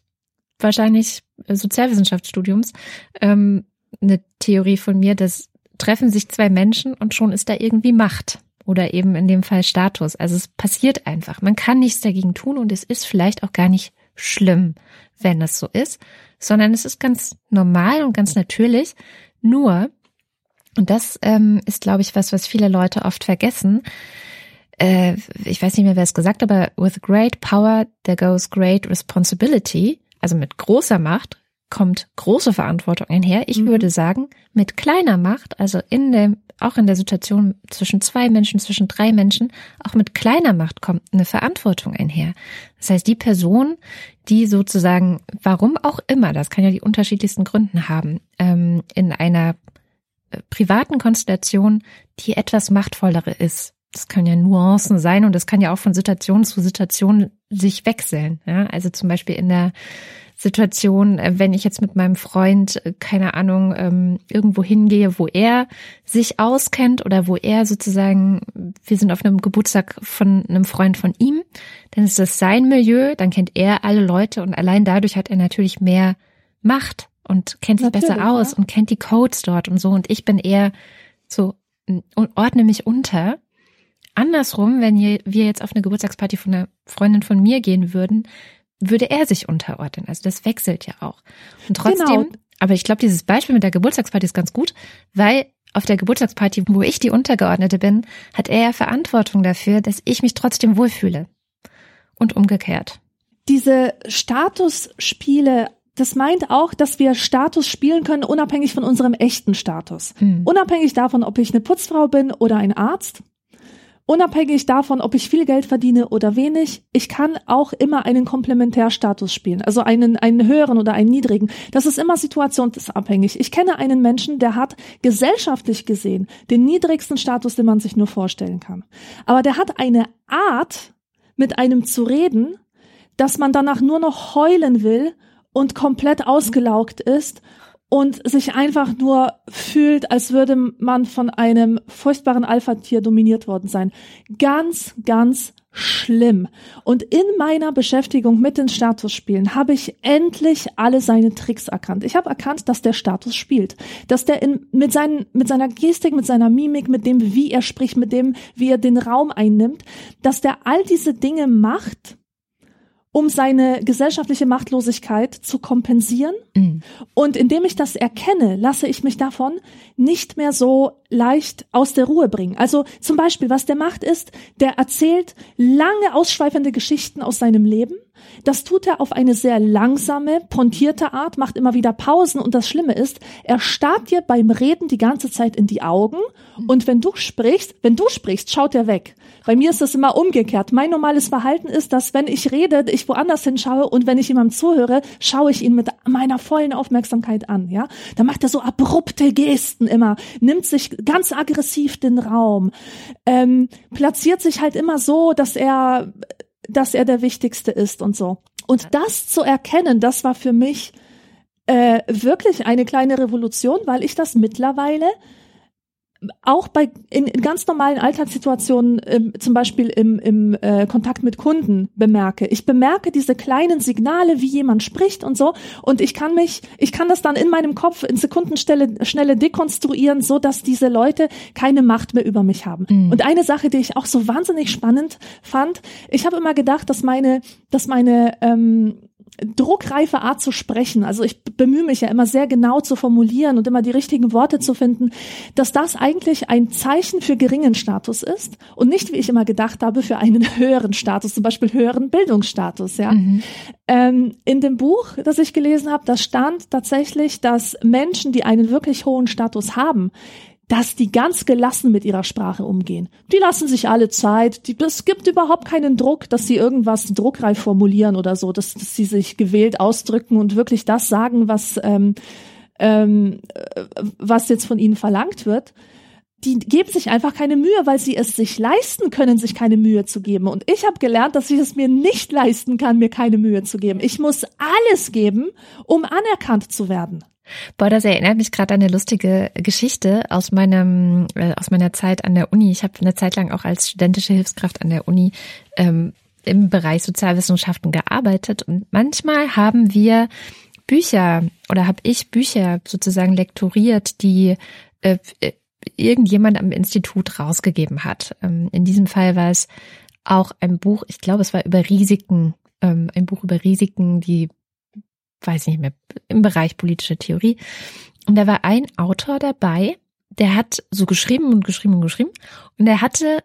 wahrscheinlich Sozialwissenschaftsstudiums ähm, eine Theorie von mir, dass treffen sich zwei Menschen und schon ist da irgendwie Macht oder eben in dem Fall Status. Also es passiert einfach. Man kann nichts dagegen tun und es ist vielleicht auch gar nicht schlimm, wenn es so ist, sondern es ist ganz normal und ganz natürlich. Nur, und das ähm, ist, glaube ich, was, was viele Leute oft vergessen, äh, ich weiß nicht mehr, wer es gesagt, hat, aber with great power there goes great responsibility. Also mit großer Macht kommt große Verantwortung einher. Ich mhm. würde sagen, mit kleiner Macht, also in dem, auch in der Situation zwischen zwei Menschen, zwischen drei Menschen, auch mit kleiner Macht kommt eine Verantwortung einher. Das heißt, die Person, die sozusagen, warum auch immer, das kann ja die unterschiedlichsten Gründen haben, ähm, in einer äh, privaten Konstellation, die etwas machtvollere ist. Das können ja Nuancen sein und das kann ja auch von Situation zu Situation sich wechseln. Ja? Also zum Beispiel in der Situation, äh, wenn ich jetzt mit meinem Freund, äh, keine Ahnung, ähm, irgendwo hingehe, wo er sich auskennt oder wo er sozusagen, wir sind auf einem Geburtstag von einem Freund von ihm, dann ist das sein Milieu, dann kennt er alle Leute und allein dadurch hat er natürlich mehr Macht und kennt sich natürlich, besser aus ja. und kennt die Codes dort und so und ich bin eher so und ordne mich unter. Andersrum, wenn wir jetzt auf eine Geburtstagsparty von einer Freundin von mir gehen würden, würde er sich unterordnen. Also das wechselt ja auch. Und trotzdem, genau. aber ich glaube, dieses Beispiel mit der Geburtstagsparty ist ganz gut, weil auf der Geburtstagsparty, wo ich die Untergeordnete bin, hat er ja Verantwortung dafür, dass ich mich trotzdem wohlfühle. Und umgekehrt. Diese Statusspiele das meint auch, dass wir Status spielen können, unabhängig von unserem echten Status. Hm. Unabhängig davon, ob ich eine Putzfrau bin oder ein Arzt. Unabhängig davon, ob ich viel Geld verdiene oder wenig, ich kann auch immer einen Komplementärstatus spielen, also einen, einen höheren oder einen niedrigen. Das ist immer situationsabhängig. Ich kenne einen Menschen, der hat gesellschaftlich gesehen den niedrigsten Status, den man sich nur vorstellen kann. Aber der hat eine Art, mit einem zu reden, dass man danach nur noch heulen will und komplett ausgelaugt ist und sich einfach nur fühlt, als würde man von einem furchtbaren Alpha-Tier dominiert worden sein. Ganz, ganz schlimm. Und in meiner Beschäftigung mit den Statusspielen habe ich endlich alle seine Tricks erkannt. Ich habe erkannt, dass der Status spielt, dass der in, mit, seinen, mit seiner Gestik, mit seiner Mimik, mit dem, wie er spricht, mit dem, wie er den Raum einnimmt, dass der all diese Dinge macht, um seine gesellschaftliche Machtlosigkeit zu kompensieren. Mhm. Und indem ich das erkenne, lasse ich mich davon nicht mehr so leicht aus der Ruhe bringen. Also zum Beispiel, was der macht ist, der erzählt lange ausschweifende Geschichten aus seinem Leben. Das tut er auf eine sehr langsame, pontierte Art, macht immer wieder Pausen und das Schlimme ist, er starrt dir beim Reden die ganze Zeit in die Augen und wenn du sprichst, wenn du sprichst, schaut er weg. Bei mir ist das immer umgekehrt. Mein normales Verhalten ist, dass wenn ich rede, ich woanders hinschaue und wenn ich jemandem zuhöre, schaue ich ihn mit meiner vollen Aufmerksamkeit an, ja. Da macht er so abrupte Gesten immer, nimmt sich ganz aggressiv den Raum, ähm, platziert sich halt immer so, dass er, dass er der Wichtigste ist und so. Und das zu erkennen, das war für mich äh, wirklich eine kleine Revolution, weil ich das mittlerweile auch bei in, in ganz normalen Alltagssituationen, ähm, zum Beispiel im, im äh, Kontakt mit Kunden bemerke. Ich bemerke diese kleinen Signale, wie jemand spricht und so, und ich kann mich, ich kann das dann in meinem Kopf in Sekundenstelle schnelle dekonstruieren, so dass diese Leute keine Macht mehr über mich haben. Mhm. Und eine Sache, die ich auch so wahnsinnig spannend fand, ich habe immer gedacht, dass meine, dass meine ähm, druckreife Art zu sprechen, also ich bemühe mich ja immer sehr genau zu formulieren und immer die richtigen Worte zu finden, dass das eigentlich ein Zeichen für geringen Status ist und nicht, wie ich immer gedacht habe, für einen höheren Status, zum Beispiel höheren Bildungsstatus. Ja, mhm. ähm, in dem Buch, das ich gelesen habe, da stand tatsächlich, dass Menschen, die einen wirklich hohen Status haben, dass die ganz gelassen mit ihrer Sprache umgehen. Die lassen sich alle Zeit. Die, es gibt überhaupt keinen Druck, dass sie irgendwas druckreif formulieren oder so, dass, dass sie sich gewählt ausdrücken und wirklich das sagen, was, ähm, ähm, was jetzt von ihnen verlangt wird. Die geben sich einfach keine Mühe, weil sie es sich leisten können, sich keine Mühe zu geben. Und ich habe gelernt, dass ich es mir nicht leisten kann, mir keine Mühe zu geben. Ich muss alles geben, um anerkannt zu werden. Boah, das erinnert mich gerade an eine lustige Geschichte aus meinem äh, aus meiner Zeit an der Uni. Ich habe eine Zeit lang auch als studentische Hilfskraft an der Uni ähm, im Bereich Sozialwissenschaften gearbeitet und manchmal haben wir Bücher oder habe ich Bücher sozusagen lektoriert, die äh, irgendjemand am Institut rausgegeben hat. Ähm, in diesem Fall war es auch ein Buch, ich glaube, es war über Risiken, ähm, ein Buch über Risiken, die weiß nicht mehr, im Bereich politische Theorie. Und da war ein Autor dabei, der hat so geschrieben und geschrieben und geschrieben. Und er hatte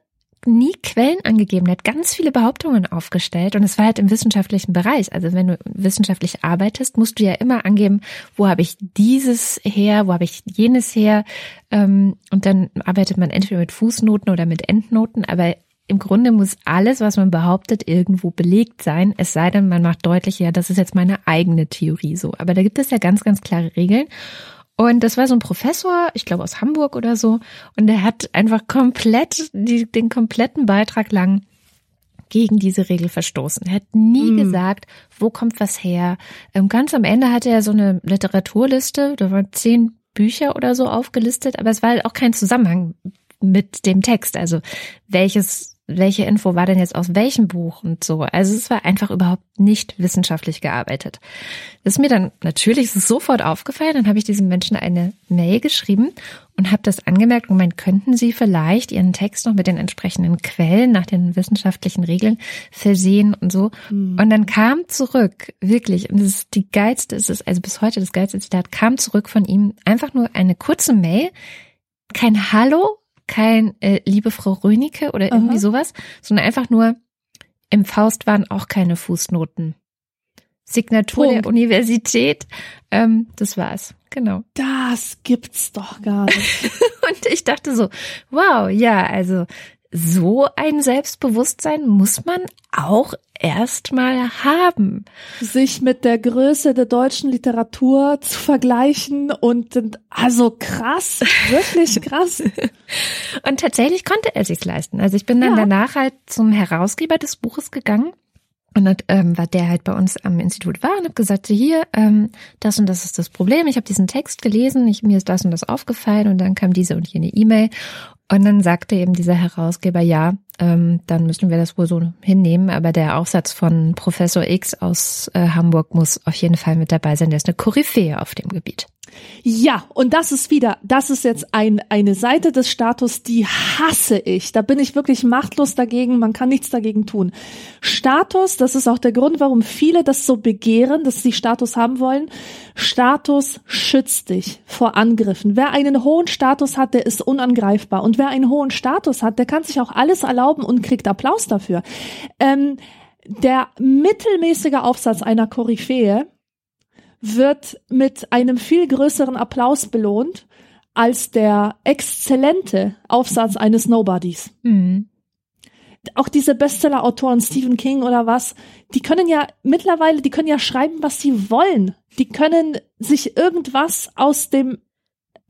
nie Quellen angegeben, der hat ganz viele Behauptungen aufgestellt und es war halt im wissenschaftlichen Bereich. Also wenn du wissenschaftlich arbeitest, musst du ja immer angeben, wo habe ich dieses her, wo habe ich jenes her. Ähm, und dann arbeitet man entweder mit Fußnoten oder mit Endnoten, aber im Grunde muss alles, was man behauptet, irgendwo belegt sein, es sei denn, man macht deutlich, ja, das ist jetzt meine eigene Theorie so. Aber da gibt es ja ganz, ganz klare Regeln. Und das war so ein Professor, ich glaube aus Hamburg oder so, und der hat einfach komplett die, den kompletten Beitrag lang gegen diese Regel verstoßen. Er hat nie mm. gesagt, wo kommt was her. Ähm, ganz am Ende hatte er so eine Literaturliste, da waren zehn Bücher oder so aufgelistet, aber es war halt auch kein Zusammenhang mit dem Text. Also welches welche Info war denn jetzt aus welchem Buch und so. Also es war einfach überhaupt nicht wissenschaftlich gearbeitet. Das ist mir dann natürlich sofort aufgefallen. Dann habe ich diesem Menschen eine Mail geschrieben und habe das angemerkt und meint, könnten Sie vielleicht Ihren Text noch mit den entsprechenden Quellen nach den wissenschaftlichen Regeln versehen und so. Mhm. Und dann kam zurück, wirklich, und das ist die geilste, es ist also bis heute das geilste Zitat, kam zurück von ihm einfach nur eine kurze Mail, kein Hallo, kein äh, liebe Frau Rönecke oder irgendwie Aha. sowas, sondern einfach nur im Faust waren auch keine Fußnoten. Signatur Punkt. der Universität, ähm, das war's, genau. Das gibt's doch gar nicht. Und ich dachte so, wow, ja, also so ein Selbstbewusstsein muss man auch erstmal haben. sich mit der Größe der deutschen Literatur zu vergleichen und also krass, wirklich krass. Und tatsächlich konnte er sich's leisten. Also ich bin dann Ja. danach halt zum Herausgeber des Buches gegangen. Und dann, ähm, war der halt bei uns am Institut war und hab gesagt, hier, ähm, das und das ist das Problem. Ich habe diesen Text gelesen, ich, mir ist das und das aufgefallen und dann kam diese und jene E-Mail. Und dann sagte eben dieser Herausgeber, ja, ähm, dann müssen wir das wohl so hinnehmen, aber der Aufsatz von Professor X aus äh, Hamburg muss auf jeden Fall mit dabei sein. Der ist eine Koryphäe auf dem Gebiet. Ja, und das ist wieder, das ist jetzt ein, eine Seite des Status, die hasse ich. Da bin ich wirklich machtlos dagegen. Man kann nichts dagegen tun. Status, das ist auch der Grund, warum viele das so begehren, dass sie Status haben wollen. Status schützt dich vor Angriffen. Wer einen hohen Status hat, der ist unangreifbar. Und wer einen hohen Status hat, der kann sich auch alles erlauben und kriegt Applaus dafür. Ähm, der mittelmäßige Aufsatz einer Koryphäe wird mit einem viel größeren Applaus belohnt als der exzellente Aufsatz eines Nobodies. Mhm. Auch diese Bestseller-Autoren Stephen King oder was, die können ja mittlerweile, die können ja schreiben, was sie wollen. Die können sich irgendwas aus dem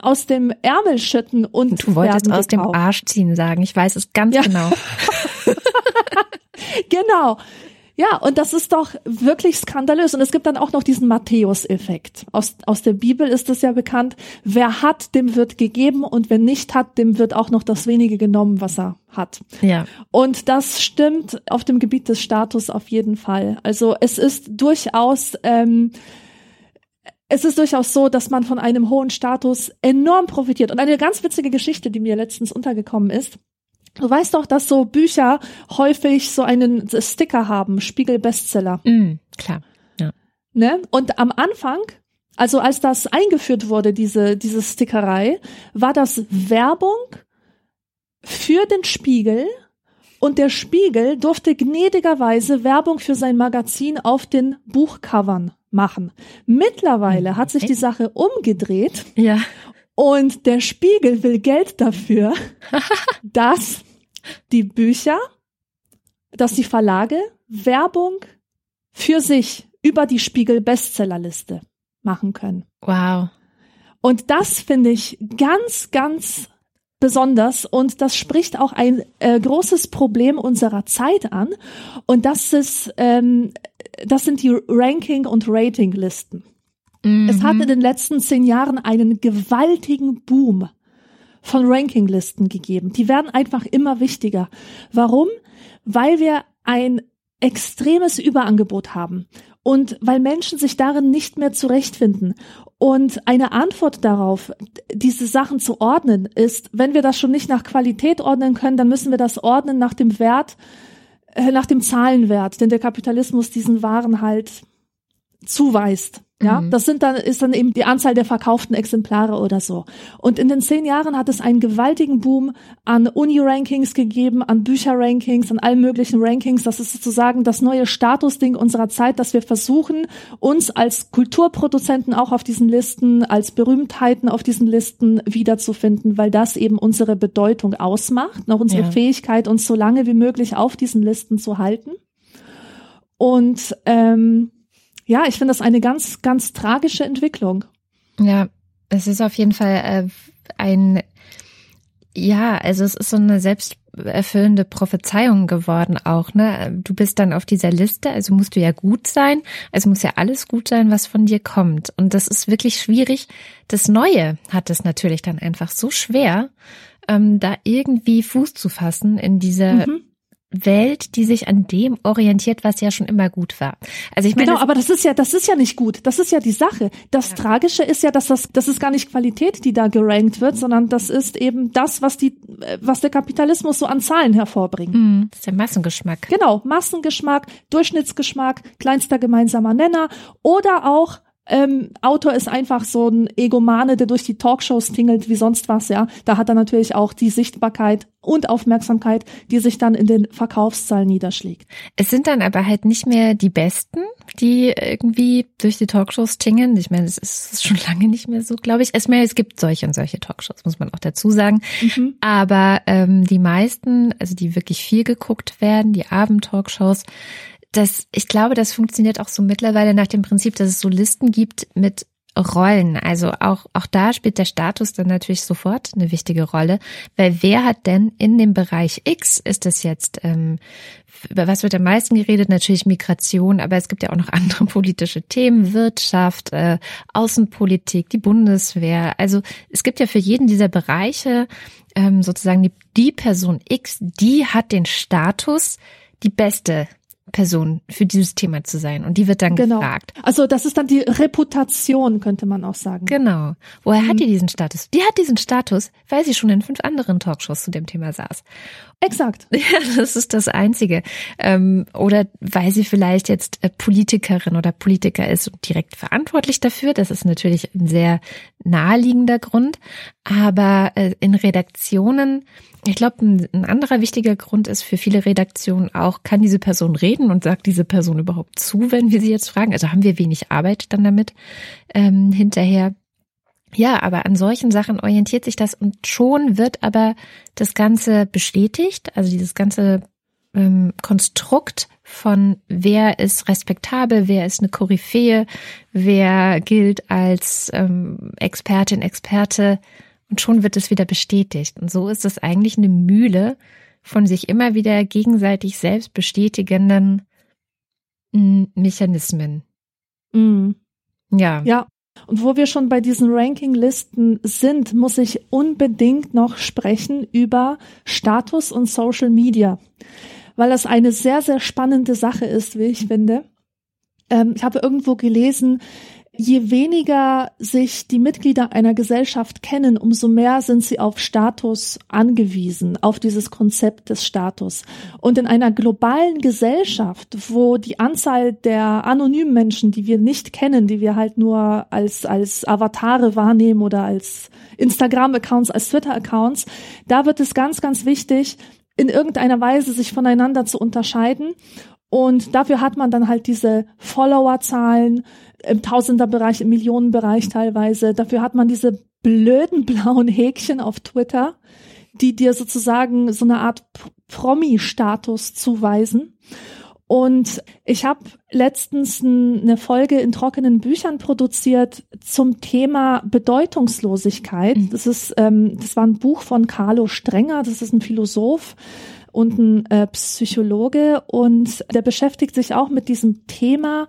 aus dem Ärmel schütten und Du wolltest aus dem. Arsch ziehen sagen. Ich weiß es ganz Ja. genau. Genau. Ja, und das ist doch wirklich skandalös. Und es gibt dann auch noch diesen Matthäus-Effekt. Aus, aus der Bibel ist es ja bekannt, wer hat, dem wird gegeben und wer nicht hat, dem wird auch noch das wenige genommen, was er hat. Ja. Und das stimmt auf dem Gebiet des Status auf jeden Fall. Also es ist durchaus, ähm, es ist durchaus so, dass man von einem hohen Status enorm profitiert. Und eine ganz witzige Geschichte, die mir letztens untergekommen ist. Du weißt doch, dass so Bücher häufig so einen Sticker haben, Spiegel Bestseller. Mhm, klar. Ne? Und am Anfang, also als das eingeführt wurde, diese, diese Stickerei, war das Werbung für den Spiegel und der Spiegel durfte gnädigerweise Werbung für sein Magazin auf den Buchcovern machen. Mittlerweile hat sich die Sache umgedreht Ja. und der Spiegel will Geld dafür, dass die Bücher, dass die Verlage Werbung für sich über die Spiegel Bestsellerliste machen können. Wow. Und das finde ich ganz, ganz besonders und das spricht auch ein äh, großes Problem unserer Zeit an und das ist, ähm, das sind die Ranking- und Ratinglisten. Es hat in den letzten zehn Jahren einen gewaltigen Boom von Rankinglisten gegeben. Die werden einfach immer wichtiger. Warum? Weil wir ein extremes Überangebot haben und weil Menschen sich darin nicht mehr zurechtfinden. Und eine Antwort darauf, diese Sachen zu ordnen, ist, wenn wir das schon nicht nach Qualität ordnen können, dann müssen wir das ordnen nach dem Wert, äh, nach dem Zahlenwert, den der Kapitalismus diesen Waren halt zuweist. Ja, Mhm. das sind dann, ist dann eben die Anzahl der verkauften Exemplare oder so. Und in den zehn Jahren hat es einen gewaltigen Boom an Uni-Rankings gegeben, an Bücher-Rankings, an allen möglichen Rankings. Das ist sozusagen das neue Statusding unserer Zeit, dass wir versuchen, uns als Kulturproduzenten auch auf diesen Listen, als Berühmtheiten auf diesen Listen wiederzufinden, weil das eben unsere Bedeutung ausmacht, noch unsere Ja. Fähigkeit, uns so lange wie möglich auf diesen Listen zu halten. Und ähm, ja, ich finde das eine ganz, ganz tragische Entwicklung. Ja, es ist auf jeden Fall äh, ein, ja, also es ist so eine selbsterfüllende Prophezeiung geworden auch, ne? Du bist dann auf dieser Liste, also musst du ja gut sein, also muss ja alles gut sein, was von dir kommt. Und das ist wirklich schwierig. Das Neue hat es natürlich dann einfach so schwer, ähm, da irgendwie Fuß zu fassen in dieser Mhm. Welt, die sich an dem orientiert, was ja schon immer gut war. Also ich meine, Genau, aber das ist ja, das ist ja nicht gut. Das ist ja die Sache. Das Tragische ist ja, dass das, das ist gar nicht Qualität, die da gerankt wird, sondern das ist eben das, was die, äh, was der Kapitalismus so an Zahlen hervorbringt. Hm, das ist der Massengeschmack. Genau, Massengeschmack, Durchschnittsgeschmack, kleinster gemeinsamer Nenner oder auch ähm, Autor ist einfach so ein Egomane, der durch die Talkshows tingelt wie sonst was, ja. Da hat er natürlich auch die Sichtbarkeit und Aufmerksamkeit, die sich dann in den Verkaufszahlen niederschlägt. Es sind dann aber halt nicht mehr die Besten, die irgendwie durch die Talkshows tingeln. Ich meine, es ist schon lange nicht mehr so, glaube ich. Es, mehr, es gibt solche und solche Talkshows, muss man auch dazu sagen. Mhm. Aber ähm, die meisten, also die wirklich viel geguckt werden, die Abend-Talkshows, das, ich glaube, das funktioniert auch so mittlerweile nach dem Prinzip, dass es so Listen gibt mit Rollen. Also auch, auch da spielt der Status dann natürlich sofort eine wichtige Rolle, weil wer hat denn in dem Bereich X, ist das jetzt, ähm, über was wird am meisten geredet? Natürlich Migration, aber es gibt ja auch noch andere politische Themen, Wirtschaft, äh, Außenpolitik, die Bundeswehr. Also es gibt ja für jeden dieser Bereiche ähm, sozusagen die, die Person X, die hat den Status, die beste Person für dieses Thema zu sein. Und die wird dann genau. gefragt. Also das ist dann die Reputation, könnte man auch sagen. Genau. Woher mhm. hat die diesen Status? Die hat diesen Status, weil sie schon in fünf anderen Talkshows zu dem Thema saß. Exakt. Ja, das ist das Einzige. Ähm, oder weil sie vielleicht jetzt äh, Politikerin oder Politiker ist und direkt verantwortlich dafür. Das ist natürlich ein sehr naheliegender Grund. Aber äh, in Redaktionen ich glaube, ein, ein, anderer wichtiger Grund ist für viele Redaktionen auch, kann diese Person reden und sagt diese Person überhaupt zu, wenn wir sie jetzt fragen? Also haben wir wenig Arbeit dann damit ähm, hinterher? Ja, aber an solchen Sachen orientiert sich das und schon wird aber das Ganze bestätigt, also dieses ganze ähm, Konstrukt von wer ist respektabel, wer ist eine Koryphäe, wer gilt als ähm, Expertin, Experte, und schon wird es wieder bestätigt. Und so ist es eigentlich eine Mühle von sich immer wieder gegenseitig selbst bestätigenden mm, Mechanismen. Mhm. Ja. Ja. Und wo wir schon bei diesen Rankinglisten sind, muss ich unbedingt noch sprechen über Status und Social Media, weil das eine sehr, sehr spannende Sache ist, wie ich finde. Ähm, ich habe irgendwo gelesen, je weniger sich die Mitglieder einer Gesellschaft kennen, umso mehr sind sie auf Status angewiesen, auf dieses Konzept des Status. Und in einer globalen Gesellschaft, wo die Anzahl der anonymen Menschen, die wir nicht kennen, die wir halt nur als, als Avatare wahrnehmen oder als Instagram-Accounts, als Twitter-Accounts, da wird es ganz, ganz wichtig, in irgendeiner Weise sich voneinander zu unterscheiden. Und dafür hat man dann halt diese Followerzahlen, im Tausenderbereich, im Millionenbereich teilweise. Dafür hat man diese blöden blauen Häkchen auf Twitter, die dir sozusagen so eine Art Promi-Status zuweisen. Und ich habe letztens eine Folge in trockenen Büchern produziert zum Thema Bedeutungslosigkeit. Mhm. Das ist, ähm, das war ein Buch von Carlo Strenger. Das ist ein Philosoph und ein äh, Psychologe und der beschäftigt sich auch mit diesem Thema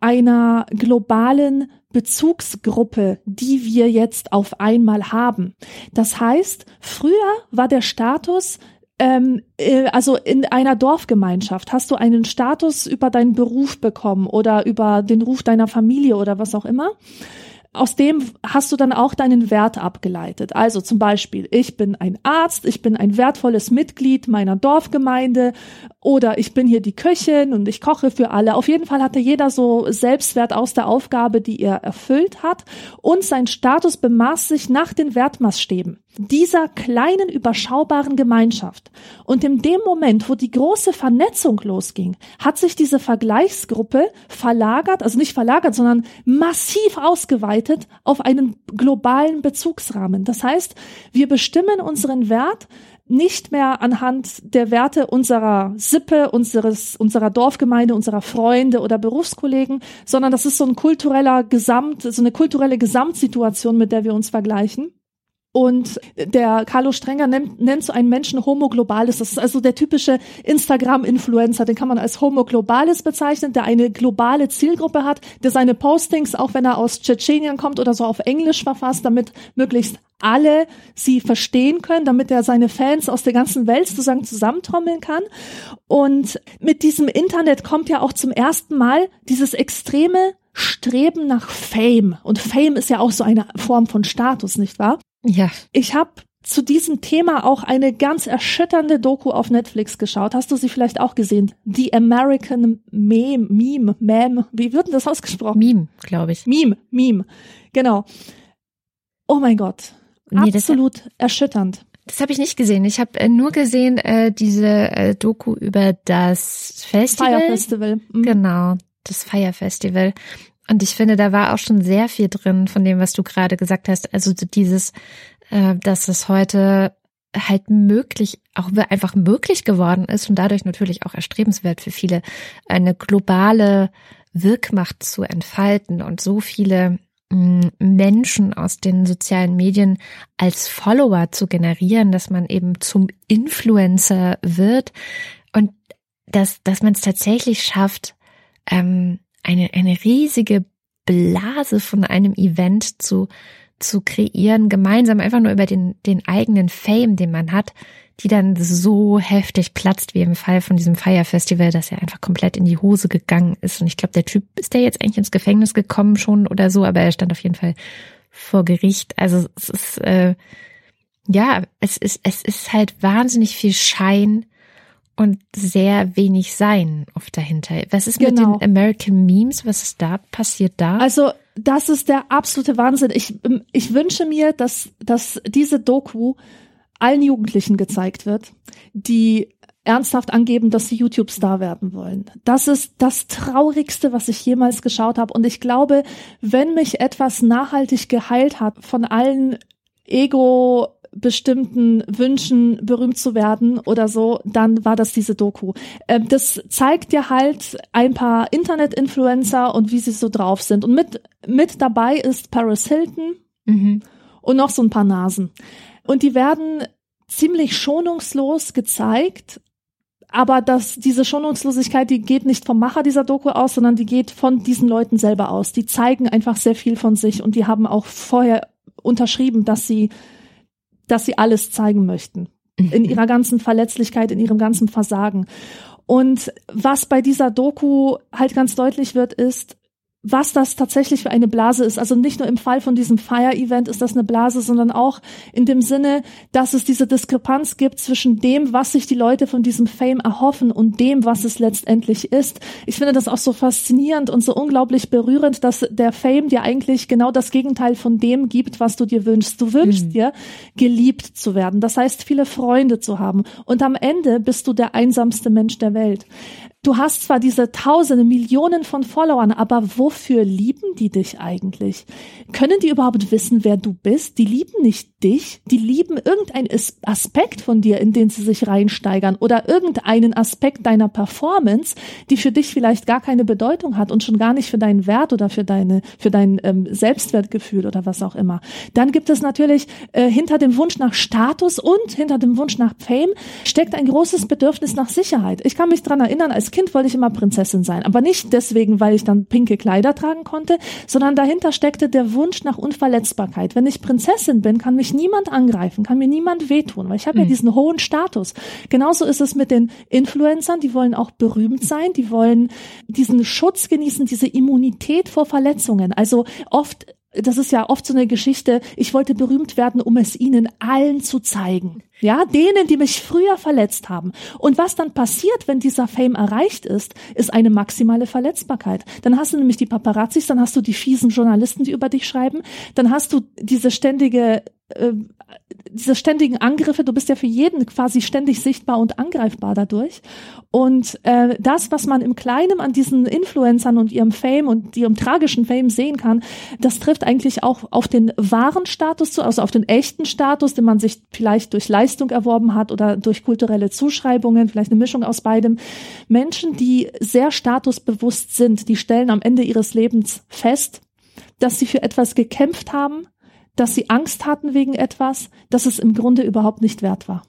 einer globalen Bezugsgruppe, die wir jetzt auf einmal haben. Das heißt, früher war der Status ähm, äh, also in einer Dorfgemeinschaft hast du einen Status über deinen Beruf bekommen oder über den Ruf deiner Familie oder was auch immer aus dem hast du dann auch deinen Wert abgeleitet. Also zum Beispiel, ich bin ein Arzt, ich bin ein wertvolles Mitglied meiner Dorfgemeinde oder ich bin hier die Köchin und ich koche für alle. Auf jeden Fall hatte jeder so Selbstwert aus der Aufgabe, die er erfüllt hat und sein Status bemaß sich nach den Wertmaßstäben dieser kleinen überschaubaren Gemeinschaft. Und in dem Moment, wo die große Vernetzung losging, hat sich diese Vergleichsgruppe verlagert, also nicht verlagert, sondern massiv ausgeweitet auf einen globalen Bezugsrahmen. Das heißt, wir bestimmen unseren Wert nicht mehr anhand der Werte unserer Sippe, unseres, unserer Dorfgemeinde, unserer Freunde oder Berufskollegen, sondern das ist so ein kultureller Gesamt, so eine kulturelle Gesamtsituation, mit der wir uns vergleichen. Und der Carlo Strenger nennt, nennt so einen Menschen Homo Globalis. Das ist also der typische Instagram-Influencer. Den kann man als Homo Globalis bezeichnen, der eine globale Zielgruppe hat, der seine Postings, auch wenn er aus Tschetschenien kommt oder so auf Englisch verfasst, damit möglichst alle sie verstehen können, damit er seine Fans aus der ganzen Welt sozusagen zusammentrommeln kann. Und mit diesem Internet kommt ja auch zum ersten Mal dieses extreme Streben nach Fame. Und Fame ist ja auch so eine Form von Status, nicht wahr? Ja. Ich habe zu diesem Thema auch eine ganz erschütternde Doku auf Netflix geschaut. Hast du sie vielleicht auch gesehen? The American Meme, Meme, Meme. Wie wird denn das ausgesprochen? Meme, glaube ich. Meme, Meme. Genau. Oh mein Gott. Nee, Absolut erschütternd. Das habe ich nicht gesehen. Ich habe äh, nur gesehen äh, diese äh, Doku über das Festival. Fire Festival. Mhm. Genau, das Fire Festival. Und ich finde, da war auch schon sehr viel drin von dem, was du gerade gesagt hast. Also dieses, äh, dass es heute halt möglich, auch einfach möglich geworden ist und dadurch natürlich auch erstrebenswert für viele, eine globale Wirkmacht zu entfalten und so viele Menschen aus den sozialen Medien als Follower zu generieren, dass man eben zum Influencer wird und dass, dass man es tatsächlich schafft, ähm, eine, eine riesige Blase von einem Event zu, zu kreieren, gemeinsam einfach nur über den, den eigenen Fame, den man hat, die dann so heftig platzt, wie im Fall von diesem Fire Festival, dass er einfach komplett in die Hose gegangen ist. Und ich glaube, der Typ ist der jetzt eigentlich ins Gefängnis gekommen schon oder so, aber er stand auf jeden Fall vor Gericht. Also es ist äh, ja, es ist es ist halt wahnsinnig viel Schein und sehr wenig Sein oft dahinter. Was ist genau. mit den American Memes? Was ist da passiert da? Also das ist der absolute Wahnsinn. Ich, ich wünsche mir, dass, dass diese Doku allen Jugendlichen gezeigt wird, die ernsthaft angeben, dass sie YouTube-Star werden wollen. Das ist das Traurigste, was ich jemals geschaut habe. Und ich glaube, wenn mich etwas nachhaltig geheilt hat von allen Ego bestimmten Wünschen berühmt zu werden oder so, dann war das diese Doku. Ähm, das zeigt dir halt ein paar Internet-Influencer und wie sie so drauf sind. Und mit, mit dabei ist Paris Hilton mhm. und noch so ein paar Nasen. Und die werden ziemlich schonungslos gezeigt. Aber das, diese Schonungslosigkeit, die geht nicht vom Macher dieser Doku aus, sondern die geht von diesen Leuten selber aus. Die zeigen einfach sehr viel von sich und die haben auch vorher unterschrieben, dass sie, dass sie alles zeigen möchten. In ihrer ganzen Verletzlichkeit, in ihrem ganzen Versagen. Und was bei dieser Doku halt ganz deutlich wird, ist, was das tatsächlich für eine Blase ist. Also nicht nur im Fall von diesem Fire-Event ist das eine Blase, sondern auch in dem Sinne, dass es diese Diskrepanz gibt zwischen dem, was sich die Leute von diesem Fame erhoffen und dem, was es letztendlich ist. Ich finde das auch so faszinierend und so unglaublich berührend, dass der Fame dir eigentlich genau das Gegenteil von dem gibt, was du dir wünschst. Du wünschst mhm. dir, geliebt zu werden. Das heißt, viele Freunde zu haben. Und am Ende bist du der einsamste Mensch der Welt. Du hast zwar diese Tausende, Millionen von Followern, aber wofür lieben die dich eigentlich? Können die überhaupt wissen, wer du bist? Die lieben nicht dich, die lieben irgendeinen Aspekt von dir, in den sie sich reinsteigern oder irgendeinen Aspekt deiner Performance, die für dich vielleicht gar keine Bedeutung hat und schon gar nicht für deinen Wert oder für deine, für dein ähm, Selbstwertgefühl oder was auch immer. Dann gibt es natürlich äh, hinter dem Wunsch nach Status und hinter dem Wunsch nach Fame steckt ein großes Bedürfnis nach Sicherheit. Ich kann mich dran erinnern, als Kind wollte ich immer Prinzessin sein. Aber nicht deswegen, weil ich dann pinke Kleider tragen konnte, sondern dahinter steckte der Wunsch nach Unverletzbarkeit. Wenn ich Prinzessin bin, kann mich niemand angreifen, kann mir niemand wehtun, weil ich habe mhm. ja diesen hohen Status. Genauso ist es mit den Influencern, die wollen auch berühmt sein, die wollen diesen Schutz genießen, diese Immunität vor Verletzungen. Also oft das ist ja oft so eine Geschichte, ich wollte berühmt werden, um es ihnen allen zu zeigen. Ja, denen, die mich früher verletzt haben. Und was dann passiert, wenn dieser Fame erreicht ist, ist eine maximale Verletzbarkeit. Dann hast du nämlich die Paparazzis, dann hast du die fiesen Journalisten, die über dich schreiben, dann hast du diese ständige äh, diese ständigen Angriffe, du bist ja für jeden quasi ständig sichtbar und angreifbar dadurch. Und äh, das, was man im Kleinen an diesen Influencern und ihrem Fame und ihrem tragischen Fame sehen kann, das trifft eigentlich auch auf den wahren Status zu, also auf den echten Status, den man sich vielleicht durch Leistung erworben hat oder durch kulturelle Zuschreibungen, vielleicht eine Mischung aus beidem. Menschen, die sehr statusbewusst sind, die stellen am Ende ihres Lebens fest, dass sie für etwas gekämpft haben, dass sie Angst hatten wegen etwas, dass es im Grunde überhaupt nicht wert war.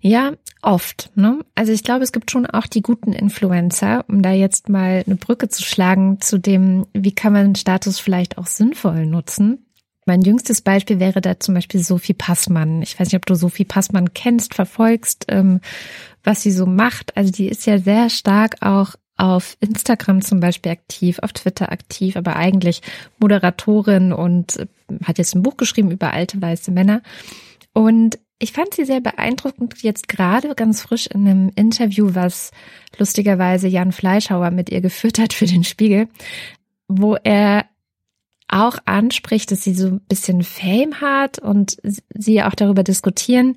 Ja, oft. Ne? Also ich glaube, es gibt schon auch die guten Influencer, um da jetzt mal eine Brücke zu schlagen zu dem, wie kann man Status vielleicht auch sinnvoll nutzen. Mein jüngstes Beispiel wäre da zum Beispiel Sophie Passmann. Ich weiß nicht, ob du Sophie Passmann kennst, verfolgst, ähm, was sie so macht. Also die ist ja sehr stark auch auf Instagram zum Beispiel aktiv, auf Twitter aktiv, aber eigentlich Moderatorin und äh, hat jetzt ein Buch geschrieben über alte weiße Männer. Und ich fand sie sehr beeindruckend jetzt gerade ganz frisch in einem Interview, was lustigerweise Jan Fleischhauer mit ihr geführt hat für den Spiegel, wo er auch anspricht, dass sie so ein bisschen Fame hat und sie auch darüber diskutieren,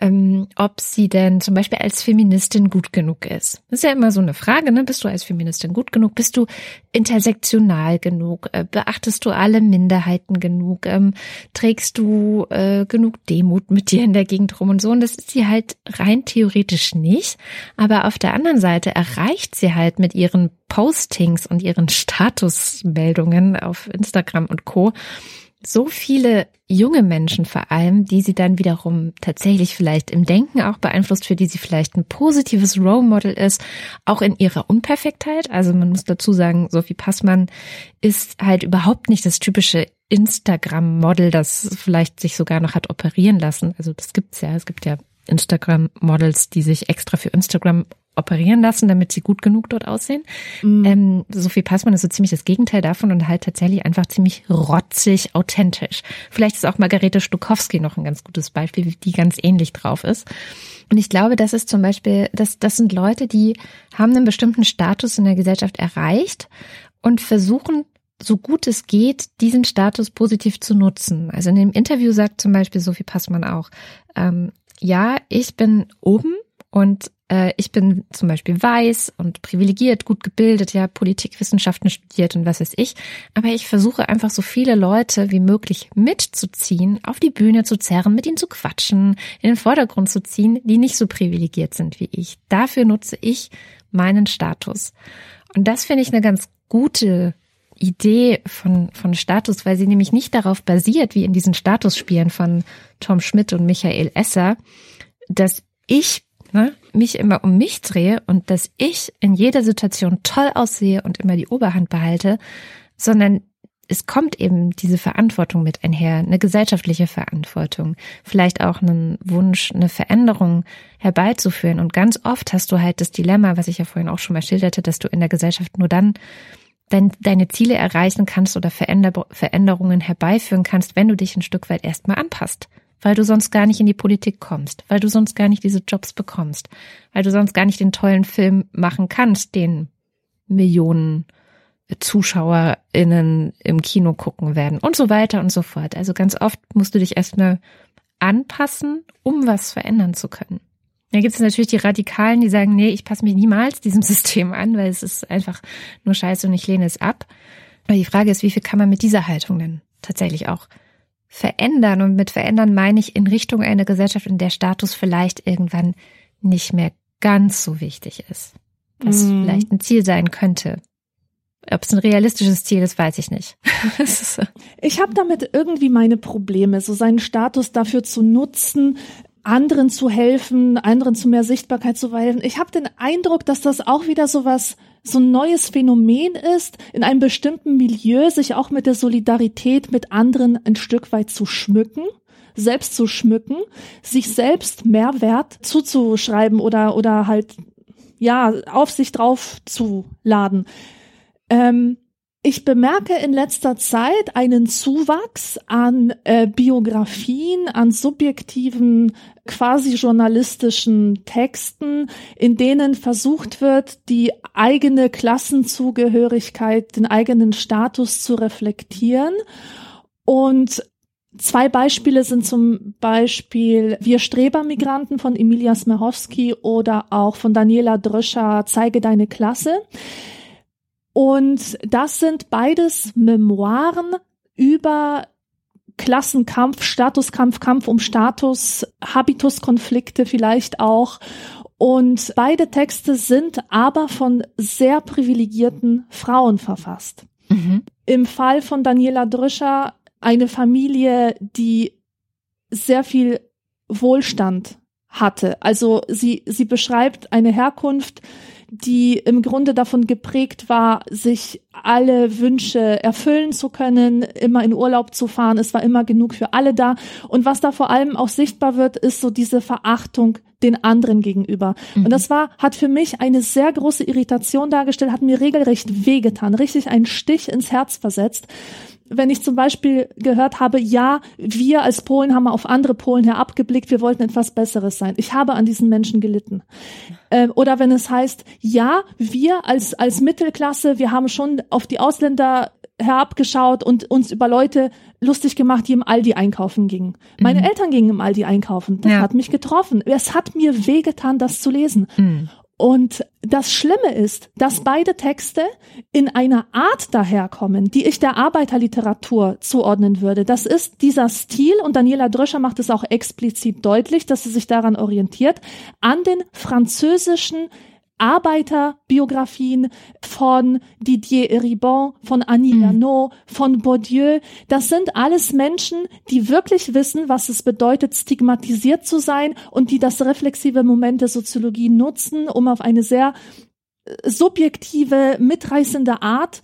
ähm, ob sie denn zum Beispiel als Feministin gut genug ist. Das ist ja immer so eine Frage, ne? Bist du als Feministin gut genug? Bist du intersektional genug? Äh, beachtest du alle Minderheiten genug? Ähm, trägst du äh, genug Demut mit dir in der Gegend rum und so? Und das ist sie halt rein theoretisch nicht. Aber auf der anderen Seite erreicht sie halt mit ihren Postings und ihren Statusmeldungen auf Instagram und Co. so viele junge Menschen vor allem, die sie dann wiederum tatsächlich vielleicht im Denken auch beeinflusst, für die sie vielleicht ein positives Role Model ist, auch in ihrer Unperfektheit. Also man muss dazu sagen, Sophie Passmann ist halt überhaupt nicht das typische Instagram-Model, das vielleicht sich sogar noch hat operieren lassen. Also das gibt's ja. Es gibt ja Instagram-Models, die sich extra für Instagram operieren lassen, damit sie gut genug dort aussehen. Mhm. Ähm, Sophie Passmann ist so ziemlich das Gegenteil davon und halt tatsächlich einfach ziemlich rotzig, authentisch. Vielleicht ist auch Margarete Stukowski noch ein ganz gutes Beispiel, wie die ganz ähnlich drauf ist. Und ich glaube, das ist zum Beispiel, das, das sind Leute, die haben einen bestimmten Status in der Gesellschaft erreicht und versuchen so gut es geht, diesen Status positiv zu nutzen. Also in dem Interview sagt zum Beispiel Sophie Passmann auch, ähm, ja, ich bin oben und äh, ich bin zum Beispiel weiß und privilegiert, gut gebildet, ja, Politikwissenschaften studiert und was weiß ich. Aber ich versuche einfach so viele Leute wie möglich mitzuziehen, auf die Bühne zu zerren, mit ihnen zu quatschen, in den Vordergrund zu ziehen, die nicht so privilegiert sind wie ich. Dafür nutze ich meinen Status. Und das finde ich eine ganz gute Idee von, von Status, weil sie nämlich nicht darauf basiert, wie in diesen Statusspielen von Tom Schmidt und Michael Esser, dass ich ne, mich immer um mich drehe und dass ich in jeder Situation toll aussehe und immer die Oberhand behalte, sondern es kommt eben diese Verantwortung mit einher, eine gesellschaftliche Verantwortung, vielleicht auch einen Wunsch, eine Veränderung herbeizuführen. Und ganz oft hast du halt das Dilemma, was ich ja vorhin auch schon mal schilderte, dass du in der Gesellschaft nur dann dein, deine Ziele erreichen kannst oder Veränder Veränderungen herbeiführen kannst, wenn du dich ein Stück weit erstmal anpasst weil du sonst gar nicht in die Politik kommst, weil du sonst gar nicht diese Jobs bekommst, weil du sonst gar nicht den tollen Film machen kannst, den Millionen ZuschauerInnen im Kino gucken werden und so weiter und so fort. Also ganz oft musst du dich erstmal anpassen, um was verändern zu können. Da gibt es natürlich die Radikalen, die sagen, nee, ich passe mich niemals diesem System an, weil es ist einfach nur scheiße und ich lehne es ab. Aber die Frage ist, wie viel kann man mit dieser Haltung denn tatsächlich auch verändern. Und mit verändern meine ich in Richtung einer Gesellschaft, in der Status vielleicht irgendwann nicht mehr ganz so wichtig ist. Was mm. vielleicht ein Ziel sein könnte. Ob es ein realistisches Ziel ist, weiß ich nicht. ich habe damit irgendwie meine Probleme, so seinen Status dafür zu nutzen, anderen zu helfen, anderen zu mehr Sichtbarkeit zu verhelfen. Ich habe den Eindruck, dass das auch wieder so was so ein neues Phänomen ist, in einem bestimmten Milieu sich auch mit der Solidarität mit anderen ein Stück weit zu schmücken selbst zu schmücken, sich selbst Mehrwert zuzuschreiben oder oder halt ja auf sich drauf zu laden. Ähm, ich bemerke in letzter Zeit einen Zuwachs an äh, Biografien, an subjektiven, quasi journalistischen Texten, in denen versucht wird, die eigene Klassenzugehörigkeit, den eigenen Status zu reflektieren. Und Zwei Beispiele sind zum Beispiel Wir Strebermigranten von Emilia Smerhowski oder auch von Daniela Dröscher Zeige deine Klasse. Und das sind beides Memoiren über Klassenkampf, Statuskampf, Kampf um Status, Habituskonflikte vielleicht auch. Und beide Texte sind aber von sehr privilegierten Frauen verfasst. Mhm. Im Fall von Daniela Drüscher eine Familie, die sehr viel Wohlstand hatte. Also sie, sie beschreibt eine Herkunft, die im Grunde davon geprägt war, sich alle Wünsche erfüllen zu können, immer in Urlaub zu fahren. Es war immer genug für alle da. Und was da vor allem auch sichtbar wird, ist so diese Verachtung den anderen gegenüber. Mhm. Und das war, hat für mich eine sehr große Irritation dargestellt, hat mir regelrecht wehgetan, richtig einen Stich ins Herz versetzt, wenn ich zum Beispiel gehört habe, ja, wir als Polen haben auf andere Polen herabgeblickt, wir wollten etwas Besseres sein. Ich habe an diesen Menschen gelitten. Ähm, oder wenn es heißt, ja, wir als, als Mittelklasse, wir haben schon auf die Ausländer herabgeschaut und uns über Leute lustig gemacht, die im Aldi einkaufen gingen. Meine mhm. Eltern gingen im Aldi einkaufen. Das ja. hat mich getroffen. Es hat mir wehgetan, das zu lesen. Mhm. Und das Schlimme ist, dass beide Texte in einer Art daherkommen, die ich der Arbeiterliteratur zuordnen würde. Das ist dieser Stil, und Daniela Dröscher macht es auch explizit deutlich, dass sie sich daran orientiert, an den französischen Arbeiterbiografien von Didier Eribon, von Annie mhm. Ernaux, von Bourdieu. Das sind alles Menschen, die wirklich wissen, was es bedeutet, stigmatisiert zu sein und die das reflexive Moment der Soziologie nutzen, um auf eine sehr äh, subjektive, mitreißende Art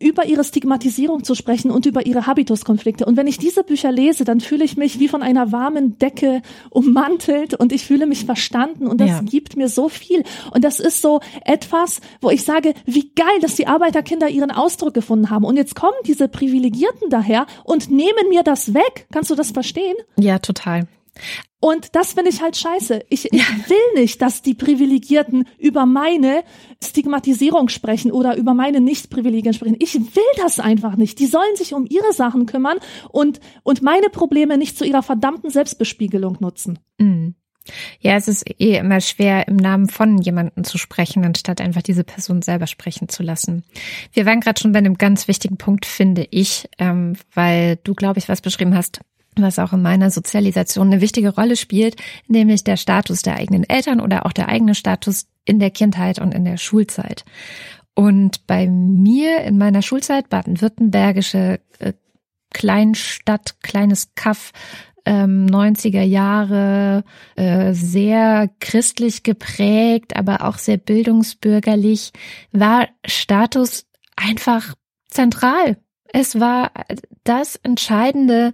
über ihre Stigmatisierung zu sprechen und über ihre Habituskonflikte. Und wenn ich diese Bücher lese, dann fühle ich mich wie von einer warmen Decke ummantelt und ich fühle mich verstanden und das ja. gibt mir so viel. Und das ist so etwas, wo ich sage, wie geil, dass die Arbeiterkinder ihren Ausdruck gefunden haben. Und jetzt kommen diese Privilegierten daher und nehmen mir das weg. Kannst du das verstehen? Ja, total. Und das finde ich halt scheiße. Ich, ich will nicht, dass die Privilegierten über meine Stigmatisierung sprechen oder über meine Nicht-Privilegien sprechen. Ich will das einfach nicht. Die sollen sich um ihre Sachen kümmern und, und meine Probleme nicht zu ihrer verdammten Selbstbespiegelung nutzen. Mhm. Ja, es ist eh immer schwer, im Namen von jemandem zu sprechen, anstatt einfach diese Person selber sprechen zu lassen. Wir waren gerade schon bei einem ganz wichtigen Punkt, finde ich, ähm, weil du, glaube ich, was beschrieben hast, was auch in meiner Sozialisation eine wichtige Rolle spielt, nämlich der Status der eigenen Eltern oder auch der eigene Status in der Kindheit und in der Schulzeit. Und bei mir in meiner Schulzeit, baden-württembergische äh, Kleinstadt, kleines Kaff, ähm, 90er Jahre, äh, sehr christlich geprägt, aber auch sehr bildungsbürgerlich, war Status einfach zentral es war das Entscheidende,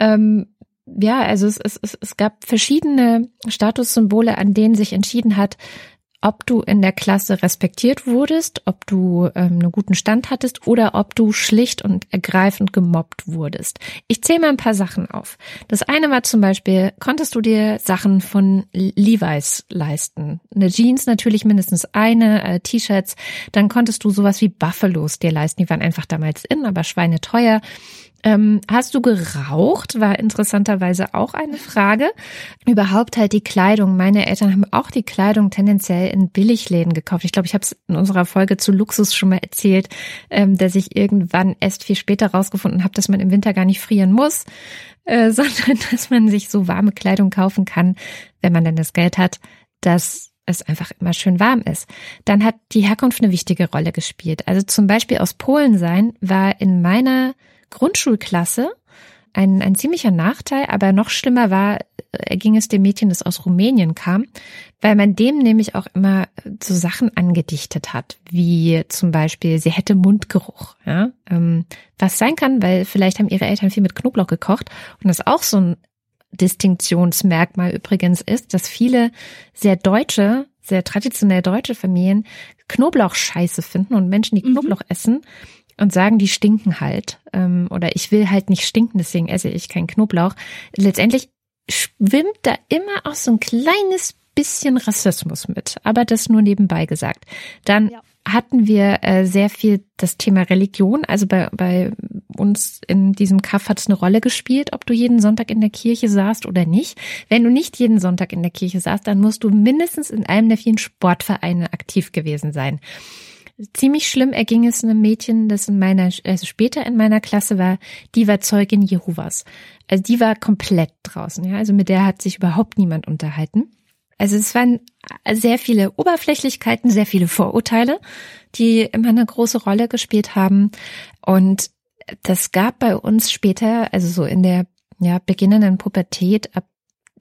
ähm, ja, also es, es, es gab verschiedene Statussymbole, an denen sich entschieden hat, ob du in der Klasse respektiert wurdest, ob du ähm, einen guten Stand hattest oder ob du schlicht und ergreifend gemobbt wurdest. Ich zähle mal ein paar Sachen auf. Das eine war zum Beispiel, konntest du dir Sachen von Levi's leisten? Eine Jeans natürlich mindestens eine, äh, T-Shirts. Dann konntest du sowas wie Buffalos dir leisten. Die waren einfach damals in, aber schweineteuer. Ähm, hast du geraucht? War interessanterweise auch eine Frage. Überhaupt halt die Kleidung. Meine Eltern haben auch die Kleidung tendenziell in Billigläden gekauft. Ich glaube, ich habe es in unserer Folge zu Luxus schon mal erzählt, ähm, dass ich irgendwann erst viel später rausgefunden habe, dass man im Winter gar nicht frieren muss, äh, sondern dass man sich so warme Kleidung kaufen kann, wenn man denn das Geld hat, dass es einfach immer schön warm ist. Dann hat die Herkunft eine wichtige Rolle gespielt. Also zum Beispiel aus Polen sein war in meiner Grundschulklasse. Ein, ein ziemlicher Nachteil, aber noch schlimmer war, äh, ging es dem Mädchen, das aus Rumänien kam, weil man dem nämlich auch immer so Sachen angedichtet hat, wie zum Beispiel, sie hätte Mundgeruch, ja, ähm, was sein kann, weil vielleicht haben ihre Eltern viel mit Knoblauch gekocht. Und das auch so ein Distinktionsmerkmal übrigens ist, dass viele sehr deutsche, sehr traditionell deutsche Familien Knoblauch scheiße finden und Menschen, die mhm. Knoblauch essen, und sagen, die stinken halt. Ähm, oder ich will halt nicht stinken, deswegen esse ich keinen Knoblauch. Letztendlich schwimmt da immer auch so ein kleines bisschen Rassismus mit, aber das nur nebenbei gesagt. Dann ja. hatten wir äh, sehr viel das Thema Religion. Also bei, bei uns in diesem Kaff hat es eine Rolle gespielt, ob du jeden Sonntag in der Kirche saßt oder nicht. Wenn du nicht jeden Sonntag in der Kirche saßt, dann musst du mindestens in einem der vielen Sportvereine aktiv gewesen sein. Ziemlich schlimm erging es einem Mädchen, das in meiner, also später in meiner Klasse war, die war Zeugin Jehovas. Also die war komplett draußen, ja. Also mit der hat sich überhaupt niemand unterhalten. Also es waren sehr viele Oberflächlichkeiten, sehr viele Vorurteile, die immer eine große Rolle gespielt haben. Und das gab bei uns später, also so in der ja, beginnenden Pubertät ab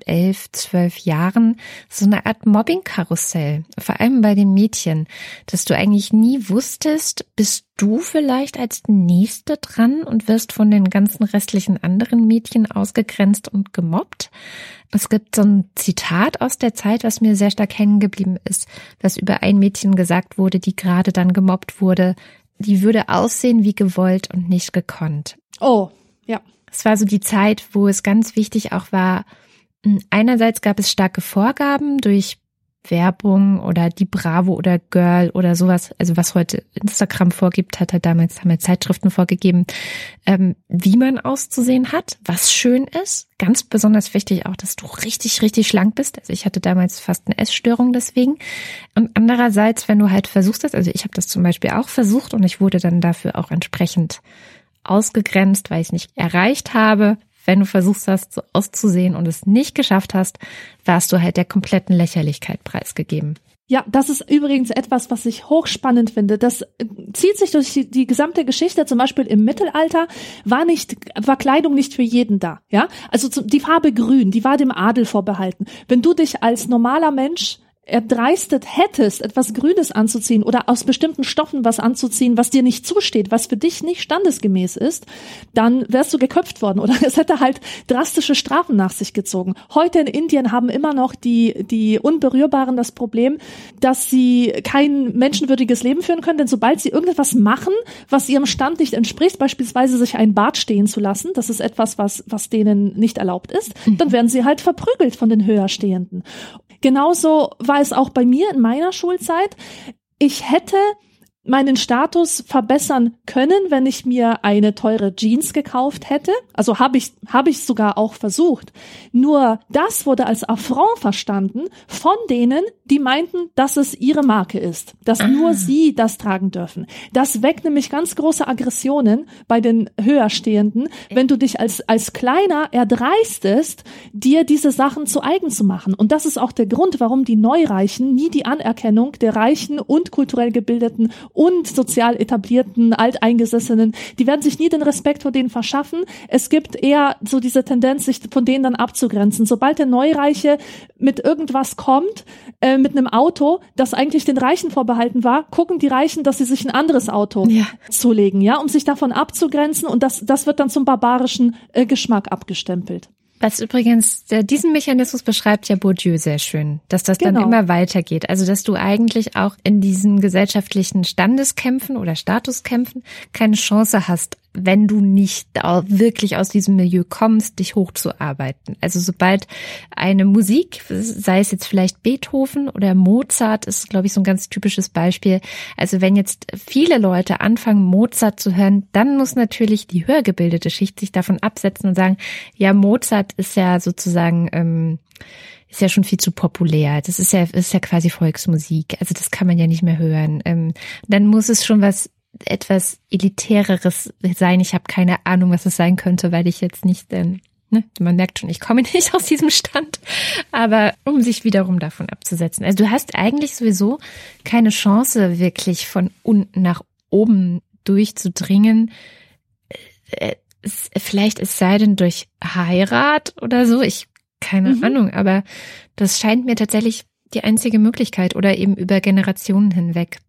elf, zwölf Jahren so eine Art Mobbing-Karussell, vor allem bei den Mädchen, dass du eigentlich nie wusstest, bist du vielleicht als Nächste dran und wirst von den ganzen restlichen anderen Mädchen ausgegrenzt und gemobbt. Es gibt so ein Zitat aus der Zeit, was mir sehr stark hängen geblieben ist, was über ein Mädchen gesagt wurde, die gerade dann gemobbt wurde. die würde aussehen wie gewollt und nicht gekonnt. Oh, ja. Es war so die Zeit, wo es ganz wichtig auch war, einerseits gab es starke Vorgaben durch Werbung oder die Bravo oder Girl oder sowas, also was heute Instagram vorgibt, hat er damals, haben wir Zeitschriften vorgegeben, ähm, wie man auszusehen hat, was schön ist. Ganz besonders wichtig auch, dass du richtig, richtig schlank bist. Also ich hatte damals fast eine Essstörung deswegen. Und andererseits, wenn du halt versuchst also ich habe das zum Beispiel auch versucht und ich wurde dann dafür auch entsprechend ausgegrenzt, weil ich es nicht erreicht habe, wenn du versuchst hast, so auszusehen und es nicht geschafft hast, warst du halt der kompletten Lächerlichkeit preisgegeben. Ja, das ist übrigens etwas, was ich hochspannend finde. Das äh, zieht sich durch die, die, gesamte Geschichte. Zum Beispiel im Mittelalter war nicht, war Kleidung nicht für jeden da. Ja, also die Farbe Grün, die war dem Adel vorbehalten. Wenn du dich als normaler Mensch erdreistet hättest, etwas Grünes anzuziehen oder aus bestimmten Stoffen was anzuziehen, was dir nicht zusteht, was für dich nicht standesgemäß ist, dann wärst du geköpft worden oder es hätte halt drastische Strafen nach sich gezogen. Heute in Indien haben immer noch die, die Unberührbaren das Problem, dass sie kein menschenwürdiges Leben führen können, denn sobald sie irgendetwas machen, was ihrem Stand nicht entspricht, beispielsweise sich ein Bart stehen zu lassen, das ist etwas, was, was denen nicht erlaubt ist, dann werden sie halt verprügelt von den Höherstehenden. Genauso war es auch bei mir in meiner Schulzeit. Ich hätte meinen Status verbessern können, wenn ich mir eine teure Jeans gekauft hätte. Also habe ich habe ich sogar auch versucht. Nur das wurde als Affront verstanden von denen, die meinten, dass es ihre Marke ist, dass ah. nur sie das tragen dürfen. Das weckt nämlich ganz große Aggressionen bei den Höherstehenden, wenn du dich als als kleiner erdreistest, dir diese Sachen zu eigen zu machen. Und das ist auch der Grund, warum die Neureichen nie die Anerkennung der reichen und kulturell gebildeten und sozial etablierten, alteingesessenen, die werden sich nie den Respekt vor denen verschaffen. Es gibt eher so diese Tendenz, sich von denen dann abzugrenzen. Sobald der Neureiche mit irgendwas kommt, äh, mit einem Auto, das eigentlich den Reichen vorbehalten war, gucken die Reichen, dass sie sich ein anderes Auto ja. zulegen, ja, um sich davon abzugrenzen und das, das wird dann zum barbarischen äh, Geschmack abgestempelt. Was übrigens, diesen Mechanismus beschreibt ja Bourdieu sehr schön, dass das genau. dann immer weitergeht. Also, dass du eigentlich auch in diesen gesellschaftlichen Standeskämpfen oder Statuskämpfen keine Chance hast, wenn du nicht wirklich aus diesem Milieu kommst, dich hochzuarbeiten. Also sobald eine Musik, sei es jetzt vielleicht Beethoven oder Mozart, ist, glaube ich, so ein ganz typisches Beispiel. Also wenn jetzt viele Leute anfangen, Mozart zu hören, dann muss natürlich die höher gebildete Schicht sich davon absetzen und sagen, ja, Mozart ist ja sozusagen, ähm, ist ja schon viel zu populär. Das ist ja, ist ja quasi Volksmusik. Also das kann man ja nicht mehr hören. Ähm, dann muss es schon was etwas elitäreres sein. Ich habe keine Ahnung, was es sein könnte, weil ich jetzt nicht, ähm, ne, man merkt schon, ich komme nicht aus diesem Stand, aber um sich wiederum davon abzusetzen. Also du hast eigentlich sowieso keine Chance, wirklich von unten nach oben durchzudringen. Äh, vielleicht es sei denn durch Heirat oder so, ich keine mhm. Ahnung, aber das scheint mir tatsächlich die einzige Möglichkeit oder eben über Generationen hinweg.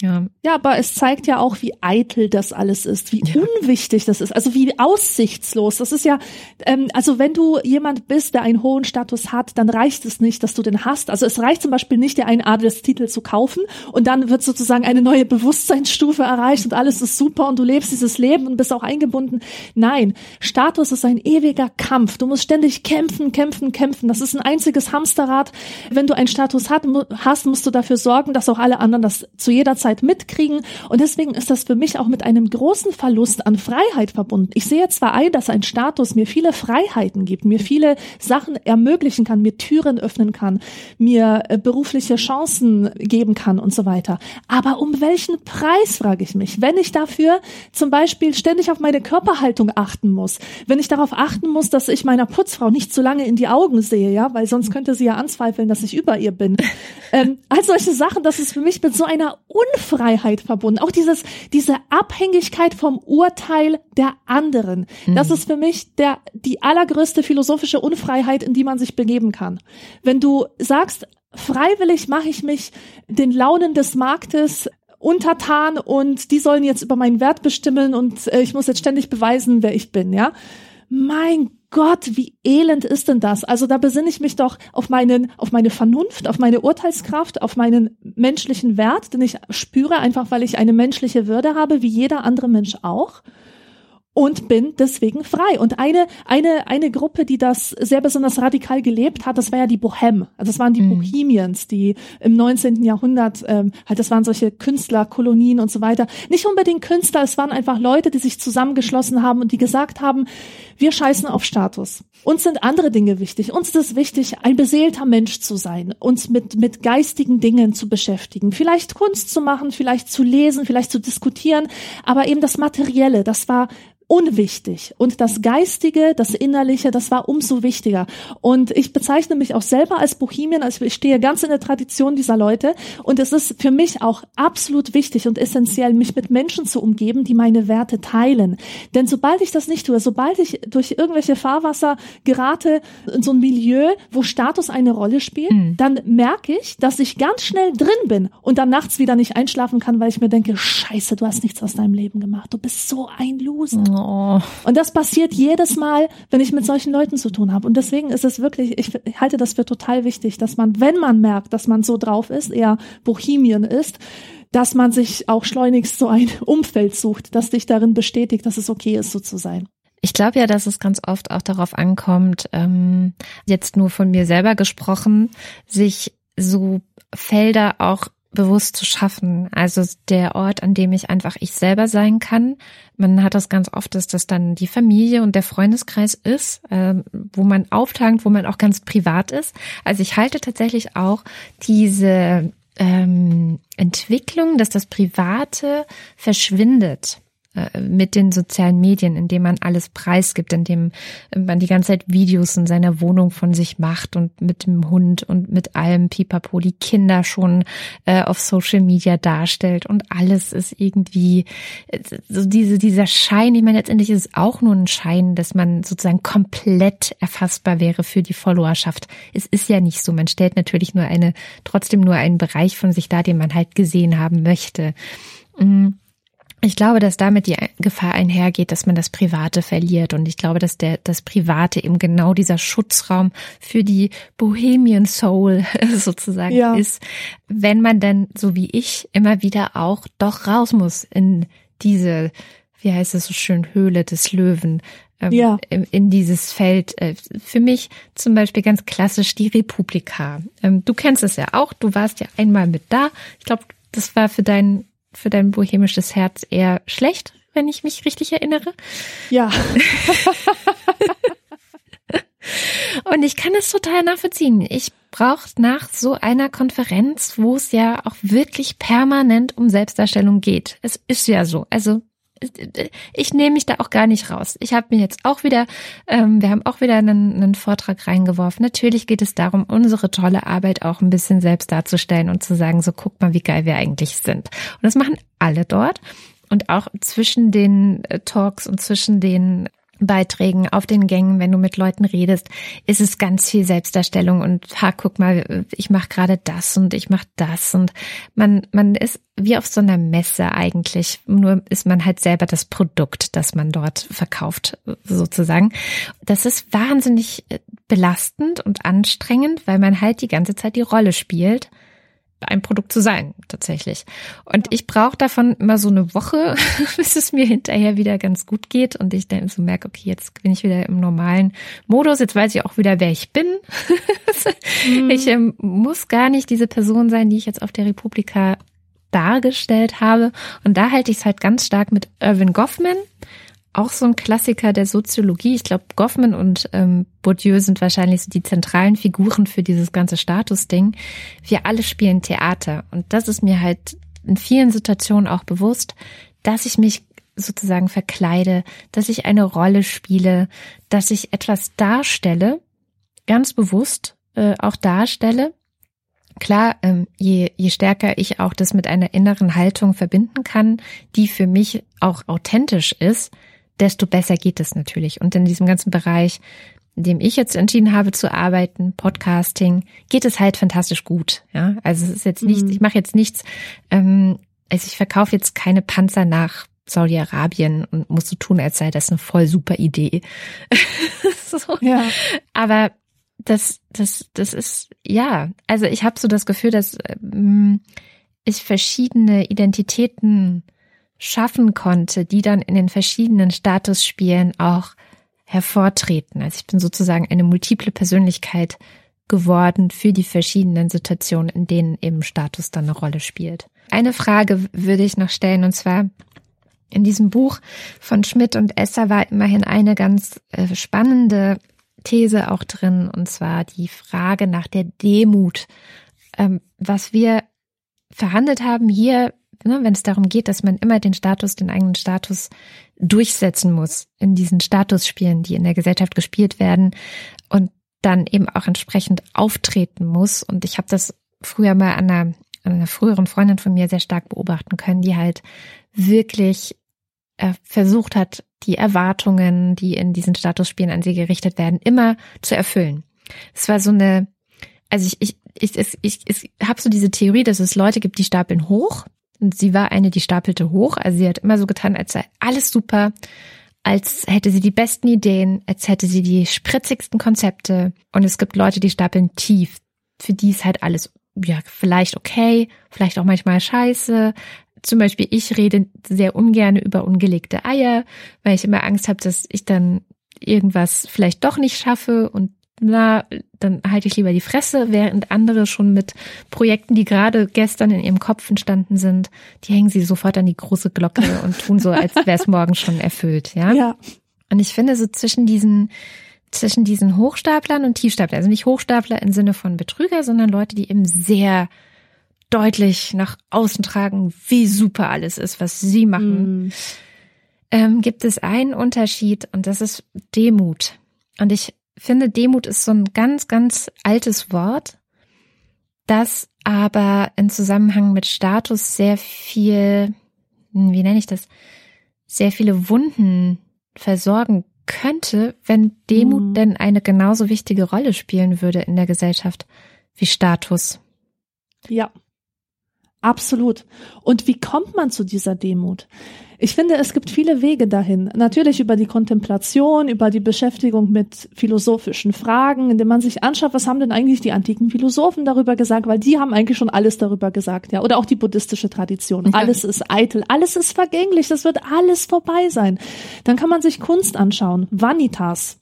Ja. ja, aber es zeigt ja auch, wie eitel das alles ist, wie ja. unwichtig das ist, also wie aussichtslos. Das ist ja, ähm, also wenn du jemand bist, der einen hohen Status hat, dann reicht es nicht, dass du den hast. Also es reicht zum Beispiel nicht, dir einen Adelstitel zu kaufen und dann wird sozusagen eine neue Bewusstseinsstufe erreicht und alles ist super und du lebst dieses Leben und bist auch eingebunden. Nein, Status ist ein ewiger Kampf. Du musst ständig kämpfen, kämpfen, kämpfen. Das ist ein einziges Hamsterrad. Wenn du einen Status hast, musst du dafür sorgen, dass auch alle anderen das zu jeder Zeit Zeit mitkriegen. Und deswegen ist das für mich auch mit einem großen Verlust an Freiheit verbunden. Ich sehe zwar ein, dass ein Status mir viele Freiheiten gibt, mir viele Sachen ermöglichen kann, mir Türen öffnen kann, mir äh, berufliche Chancen geben kann und so weiter. Aber um welchen Preis, frage ich mich, wenn ich dafür zum Beispiel ständig auf meine Körperhaltung achten muss, wenn ich darauf achten muss, dass ich meiner Putzfrau nicht zu lange in die Augen sehe, ja, weil sonst könnte sie ja anzweifeln, dass ich über ihr bin. ähm, all solche Sachen, das ist für mich mit so einer Unfreiheit verbunden. Auch dieses, diese Abhängigkeit vom Urteil der anderen. Mhm. Das ist für mich der, die allergrößte philosophische Unfreiheit, in die man sich begeben kann. Wenn du sagst, freiwillig mache ich mich den Launen des Marktes untertan und die sollen jetzt über meinen Wert bestimmen und äh, ich muss jetzt ständig beweisen, wer ich bin, ja. Mein Gott, wie elend ist denn das? Also da besinne ich mich doch auf meinen, auf meine Vernunft, auf meine Urteilskraft, auf meinen menschlichen Wert, den ich spüre, einfach weil ich eine menschliche Würde habe, wie jeder andere Mensch auch und bin deswegen frei. Und eine, eine, eine Gruppe, die das sehr besonders radikal gelebt hat, das war ja die Bohem. Also das waren die mhm. Bohemians, die im 19. Jahrhundert, ähm, halt, das waren solche Künstlerkolonien und so weiter. Nicht unbedingt Künstler, es waren einfach Leute, die sich zusammengeschlossen haben und die gesagt haben, wir scheißen auf Status. Uns sind andere Dinge wichtig. Uns ist es wichtig, ein beseelter Mensch zu sein, uns mit, mit geistigen Dingen zu beschäftigen, vielleicht Kunst zu machen, vielleicht zu lesen, vielleicht zu diskutieren, aber eben das Materielle, das war unwichtig. Und das Geistige, das Innerliche, das war umso wichtiger. Und ich bezeichne mich auch selber als Bohemian, also ich stehe ganz in der Tradition dieser Leute. Und es ist für mich auch absolut wichtig und essentiell, mich mit Menschen zu umgeben, die meine Werte teilen. Denn sobald ich das nicht tue, sobald ich durch irgendwelche Fahrwasser gerate in so ein Milieu, wo Status eine Rolle spielt, mhm. dann merke ich, dass ich ganz schnell drin bin und dann nachts wieder nicht einschlafen kann, weil ich mir denke, scheiße, du hast nichts aus deinem Leben gemacht. Du bist so ein Loser. Mhm. Oh. Und das passiert jedes Mal, wenn ich mit solchen Leuten zu tun habe. Und deswegen ist es wirklich, ich halte das für total wichtig, dass man, wenn man merkt, dass man so drauf ist, eher Bohemian ist, dass man sich auch schleunigst so ein Umfeld sucht, das dich darin bestätigt, dass es okay ist, so zu sein. Ich glaube ja, dass es ganz oft auch darauf ankommt, ähm, jetzt nur von mir selber gesprochen, sich so Felder auch bewusst zu schaffen. Also der Ort, an dem ich einfach ich selber sein kann. Man hat das ganz oft, dass das dann die Familie und der Freundeskreis ist, äh, wo man auftankt, wo man auch ganz privat ist. Also ich halte tatsächlich auch diese ähm, Entwicklung, dass das Private verschwindet mit den sozialen Medien, indem man alles preisgibt, indem man die ganze Zeit Videos in seiner Wohnung von sich macht und mit dem Hund und mit allem Pipapo die Kinder schon äh, auf Social Media darstellt und alles ist irgendwie äh, so diese dieser Schein. Ich meine, letztendlich ist es auch nur ein Schein, dass man sozusagen komplett erfassbar wäre für die Followerschaft. Es ist ja nicht so. Man stellt natürlich nur eine trotzdem nur einen Bereich von sich dar, den man halt gesehen haben möchte. Mhm. Ich glaube, dass damit die Gefahr einhergeht, dass man das Private verliert. Und ich glaube, dass der, das Private eben genau dieser Schutzraum für die Bohemian Soul sozusagen ja. ist. Wenn man dann, so wie ich, immer wieder auch doch raus muss in diese, wie heißt es so schön, Höhle des Löwen. Ähm, ja. in, dieses Feld. Äh, für mich zum Beispiel ganz klassisch die Republika. Ähm, du kennst es ja auch. Du warst ja einmal mit da. Ich glaube, das war für deinen für dein bohemisches Herz eher schlecht, wenn ich mich richtig erinnere. Ja. Und ich kann es total nachvollziehen. Ich brauche nach so einer Konferenz, wo es ja auch wirklich permanent um Selbstdarstellung geht. Es ist ja so. Also ich nehme mich da auch gar nicht raus. Ich habe mir jetzt auch wieder, ähm, wir haben auch wieder einen, einen Vortrag reingeworfen. Natürlich geht es darum, unsere tolle Arbeit auch ein bisschen selbst darzustellen und zu sagen, so guck mal, wie geil wir eigentlich sind. Und das machen alle dort. Und auch zwischen den äh, Talks und zwischen den Beiträgen auf den Gängen, wenn du mit Leuten redest, ist es ganz viel Selbstdarstellung und ha, guck mal, ich mache gerade das und ich mache das und man man ist wie auf so einer Messe eigentlich, nur ist man halt selber das Produkt, das man dort verkauft sozusagen. Das ist wahnsinnig belastend und anstrengend, weil man halt die ganze Zeit die Rolle spielt ein Produkt zu sein, tatsächlich. Und ich brauche davon immer so eine Woche, bis es mir hinterher wieder ganz gut geht und ich dann so merke, okay, jetzt bin ich wieder im normalen Modus, jetzt weiß ich auch wieder, wer ich bin. mhm. Ich ähm, muss gar nicht diese Person sein, die ich jetzt auf der Republika dargestellt habe. Und da halte ich es halt ganz stark mit Irvin Goffman auch so ein Klassiker der Soziologie. Ich glaube, Goffman und ähm, Bourdieu sind wahrscheinlich so die zentralen Figuren für dieses ganze Statusding. Wir alle spielen Theater. Und das ist mir halt in vielen Situationen auch bewusst, dass ich mich sozusagen verkleide, dass ich eine Rolle spiele, dass ich etwas darstelle, ganz bewusst äh, auch darstelle. Klar, ähm, je, je stärker ich auch das mit einer inneren Haltung verbinden kann, die für mich auch authentisch ist, desto besser geht es natürlich. Und in diesem ganzen Bereich, in dem ich jetzt entschieden habe zu arbeiten, Podcasting, geht es halt fantastisch gut. Ja, also es ist jetzt nichts, mhm. ich mache jetzt nichts, ähm, also ich verkaufe jetzt keine Panzer nach Saudi-Arabien und muss so tun, als sei das eine voll super Idee. so. Ja. Aber das, das, das ist, ja, also ich habe so das Gefühl, dass ähm, ich verschiedene Identitäten schaffen konnte, die dann in den verschiedenen Statusspielen auch hervortreten. Also ich bin sozusagen eine multiple Persönlichkeit geworden für die verschiedenen Situationen, in denen eben Status dann eine Rolle spielt. Eine Frage würde ich noch stellen, und zwar in diesem Buch von Schmidt und Esser war immerhin eine ganz äh, spannende These auch drin, und zwar die Frage nach der Demut. Ähm, was wir verhandelt haben hier, wenn es darum geht, dass man immer den Status, den eigenen Status durchsetzen muss in diesen Statusspielen, die in der Gesellschaft gespielt werden und dann eben auch entsprechend auftreten muss. Und ich habe das früher mal an einer, an einer früheren Freundin von mir sehr stark beobachten können, die halt wirklich äh, versucht hat, die Erwartungen, die in diesen Statusspielen an sie gerichtet werden, immer zu erfüllen. Es war so eine, also ich, ich, ich, ich, ich, ich habe so diese Theorie, dass es Leute gibt, die stapeln hoch. Und sie war eine, die stapelte hoch. Also sie hat immer so getan, als sei alles super, als hätte sie die besten Ideen, als hätte sie die spritzigsten Konzepte. Und es gibt Leute, die stapeln tief. Für die ist halt alles, ja, vielleicht okay, vielleicht auch manchmal scheiße, zum Beispiel ich rede sehr ungern über ungelegte Eier, weil ich immer Angst habe, dass ich dann irgendwas vielleicht doch nicht schaffe und na, dann halte ich lieber die Fresse, während andere schon mit Projekten, die gerade gestern in ihrem Kopf entstanden sind, die hängen sie sofort an die große Glocke und tun so, als wäre es morgen schon erfüllt, ja? Ja. Und ich finde so zwischen diesen zwischen diesen Hochstaplern und Tiefstaplern, also nicht Hochstapler im Sinne von Betrüger, sondern Leute, die eben sehr deutlich nach außen tragen, wie super alles ist, was sie machen, mm. ähm, gibt es einen Unterschied und das ist Demut. Und ich finde, Demut ist so ein ganz, ganz altes Wort, das aber in Zusammenhang mit Status sehr viel, hm, wie nenne ich das, sehr viele Wunden versorgen könnte, wenn Demut mm. denn eine genauso wichtige Rolle spielen würde in der Gesellschaft wie Status. Ja, Absolut. Und wie kommt man zu dieser Demut? Ich finde, es gibt viele Wege dahin. Natürlich über die Kontemplation, über die Beschäftigung mit philosophischen Fragen, indem man sich anschaut, was haben denn eigentlich die antiken Philosophen darüber gesagt, weil die haben eigentlich schon alles darüber gesagt, ja. Oder auch die buddhistische Tradition. Alles ist eitel, alles ist vergänglich, das wird alles vorbei sein. Dann kann man sich Kunst anschauen, Vanitas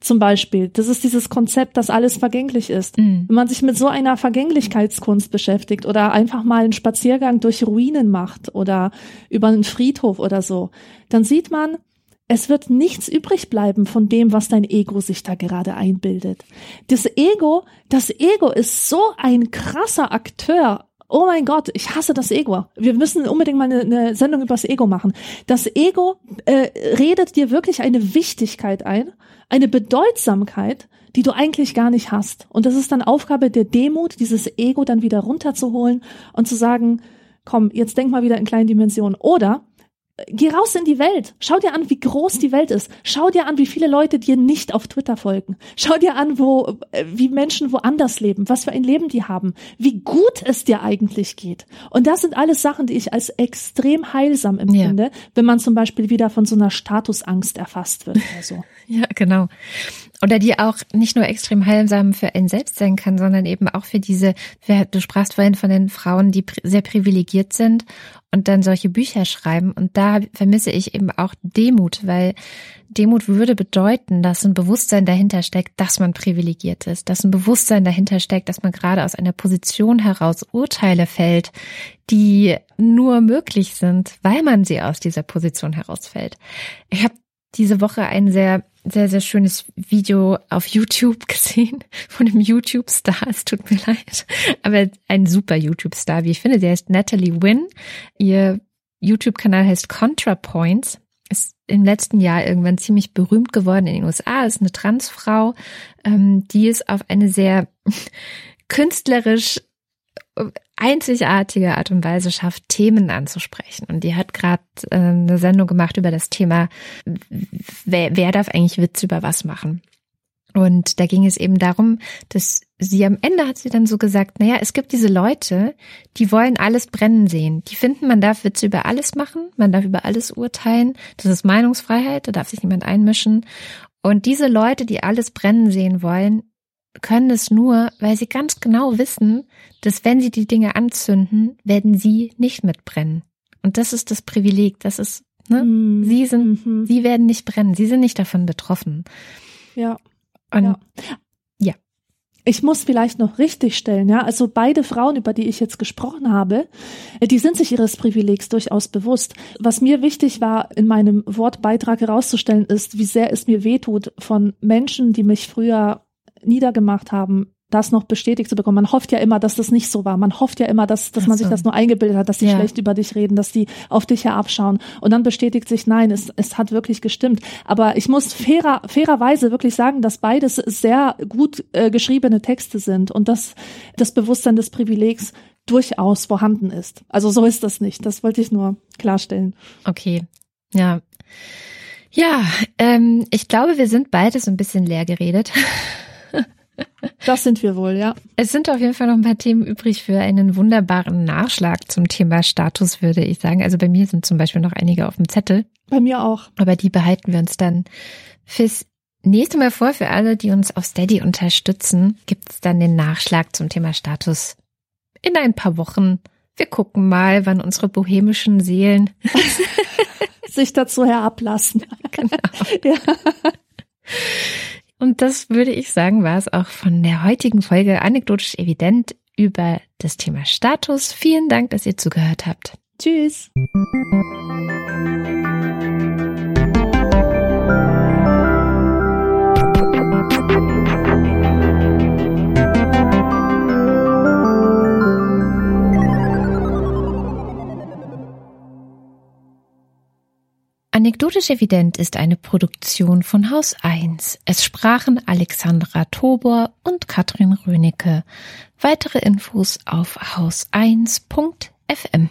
zum Beispiel. Das ist dieses Konzept, dass alles vergänglich ist. Mhm. Wenn man sich mit so einer Vergänglichkeitskunst beschäftigt oder einfach mal einen Spaziergang durch Ruinen macht oder über einen Friedhof oder so, dann sieht man, es wird nichts übrig bleiben von dem, was dein Ego sich da gerade einbildet. Das Ego, das Ego ist so ein krasser Akteur Oh mein Gott, ich hasse das Ego. Wir müssen unbedingt mal eine, eine Sendung über das Ego machen. Das Ego äh, redet dir wirklich eine Wichtigkeit ein eine Bedeutsamkeit, die du eigentlich gar nicht hast. Und das ist dann Aufgabe der Demut, dieses Ego dann wieder runterzuholen und zu sagen, komm, jetzt denk mal wieder in kleinen Dimensionen. Oder Geh raus in die Welt. Schau dir an, wie groß die Welt ist. Schau dir an, wie viele Leute dir nicht auf Twitter folgen. Schau dir an, wo, äh, wie Menschen woanders leben, was für ein Leben die haben, wie gut es dir eigentlich geht. Und das sind alles Sachen, die ich als extrem heilsam empfinde, ja. wenn man zum Beispiel wieder von so einer Statusangst erfasst wird oder so. ja, genau. Oder die auch nicht nur extrem heilsam für einen selbst sein kann, sondern eben auch für diese, du sprachst vorhin von den Frauen, die sehr privilegiert sind und dann solche Bücher schreiben. Und da vermisse ich eben auch Demut, weil Demut würde bedeuten, dass ein Bewusstsein dahinter steckt, dass man privilegiert ist, dass ein Bewusstsein dahinter steckt, dass man gerade aus einer Position heraus Urteile fällt, die nur möglich sind, weil man sie aus dieser Position herausfällt. Ich habe diese Woche ein sehr, sehr, sehr schönes Video auf YouTube gesehen von einem YouTube-Star. Es tut mir leid, aber ein super YouTube-Star, wie ich finde. Der heißt Natalie Wynn. Ihr YouTube-Kanal heißt ContraPoints. Ist im letzten Jahr irgendwann ziemlich berühmt geworden in den USA. Ist eine Transfrau, ähm, die es auf eine sehr künstlerisch einzigartige Art und Weise schafft, Themen anzusprechen. Und die hat gerade äh, eine Sendung gemacht über das Thema, wer, wer darf eigentlich Witz über was machen. Und da ging es eben darum, dass sie am Ende hat sie dann so gesagt, naja, es gibt diese Leute, die wollen alles brennen sehen. Die finden, man darf Witze über alles machen, man darf über alles urteilen. Das ist Meinungsfreiheit, da darf sich niemand einmischen. Und diese Leute, die alles brennen sehen wollen, können es nur, weil sie ganz genau wissen, dass wenn sie die Dinge anzünden, werden sie nicht mitbrennen. Und das ist das Privileg, das ist, ne? Mm. Sie sind, mm sie werden nicht brennen, sie sind nicht davon betroffen. Ja. Und ja. ja. Ich muss vielleicht noch richtig stellen, ja. Also beide Frauen, über die ich jetzt gesprochen habe, die sind sich ihres Privilegs durchaus bewusst. Was mir wichtig war, in meinem Wortbeitrag herauszustellen, ist, wie sehr es mir wehtut von Menschen, die mich früher niedergemacht haben, das noch bestätigt zu bekommen. Man hofft ja immer, dass das nicht so war. Man hofft ja immer, dass, dass man sich das nur eingebildet hat, dass die ja. schlecht über dich reden, dass die auf dich herabschauen. Und dann bestätigt sich, nein, es, es hat wirklich gestimmt. Aber ich muss fairer, fairerweise wirklich sagen, dass beides sehr gut äh, geschriebene Texte sind und dass das Bewusstsein des Privilegs durchaus vorhanden ist. Also so ist das nicht. Das wollte ich nur klarstellen. Okay. Ja. Ja, ähm, ich glaube, wir sind beide so ein bisschen leer geredet. Das sind wir wohl, ja. Es sind auf jeden Fall noch ein paar Themen übrig für einen wunderbaren Nachschlag zum Thema Status, würde ich sagen. Also bei mir sind zum Beispiel noch einige auf dem Zettel. Bei mir auch. Aber die behalten wir uns dann fürs nächste Mal vor. Für alle, die uns auf Steady unterstützen, gibt es dann den Nachschlag zum Thema Status in ein paar Wochen. Wir gucken mal, wann unsere bohemischen Seelen sich dazu herablassen. Genau. ja. Und das würde ich sagen, war es auch von der heutigen Folge anekdotisch evident über das Thema Status. Vielen Dank, dass ihr zugehört habt. Tschüss. Anekdotisch evident ist eine Produktion von Haus 1. Es sprachen Alexandra Tobor und Katrin Rönecke. Weitere Infos auf haus1.fm.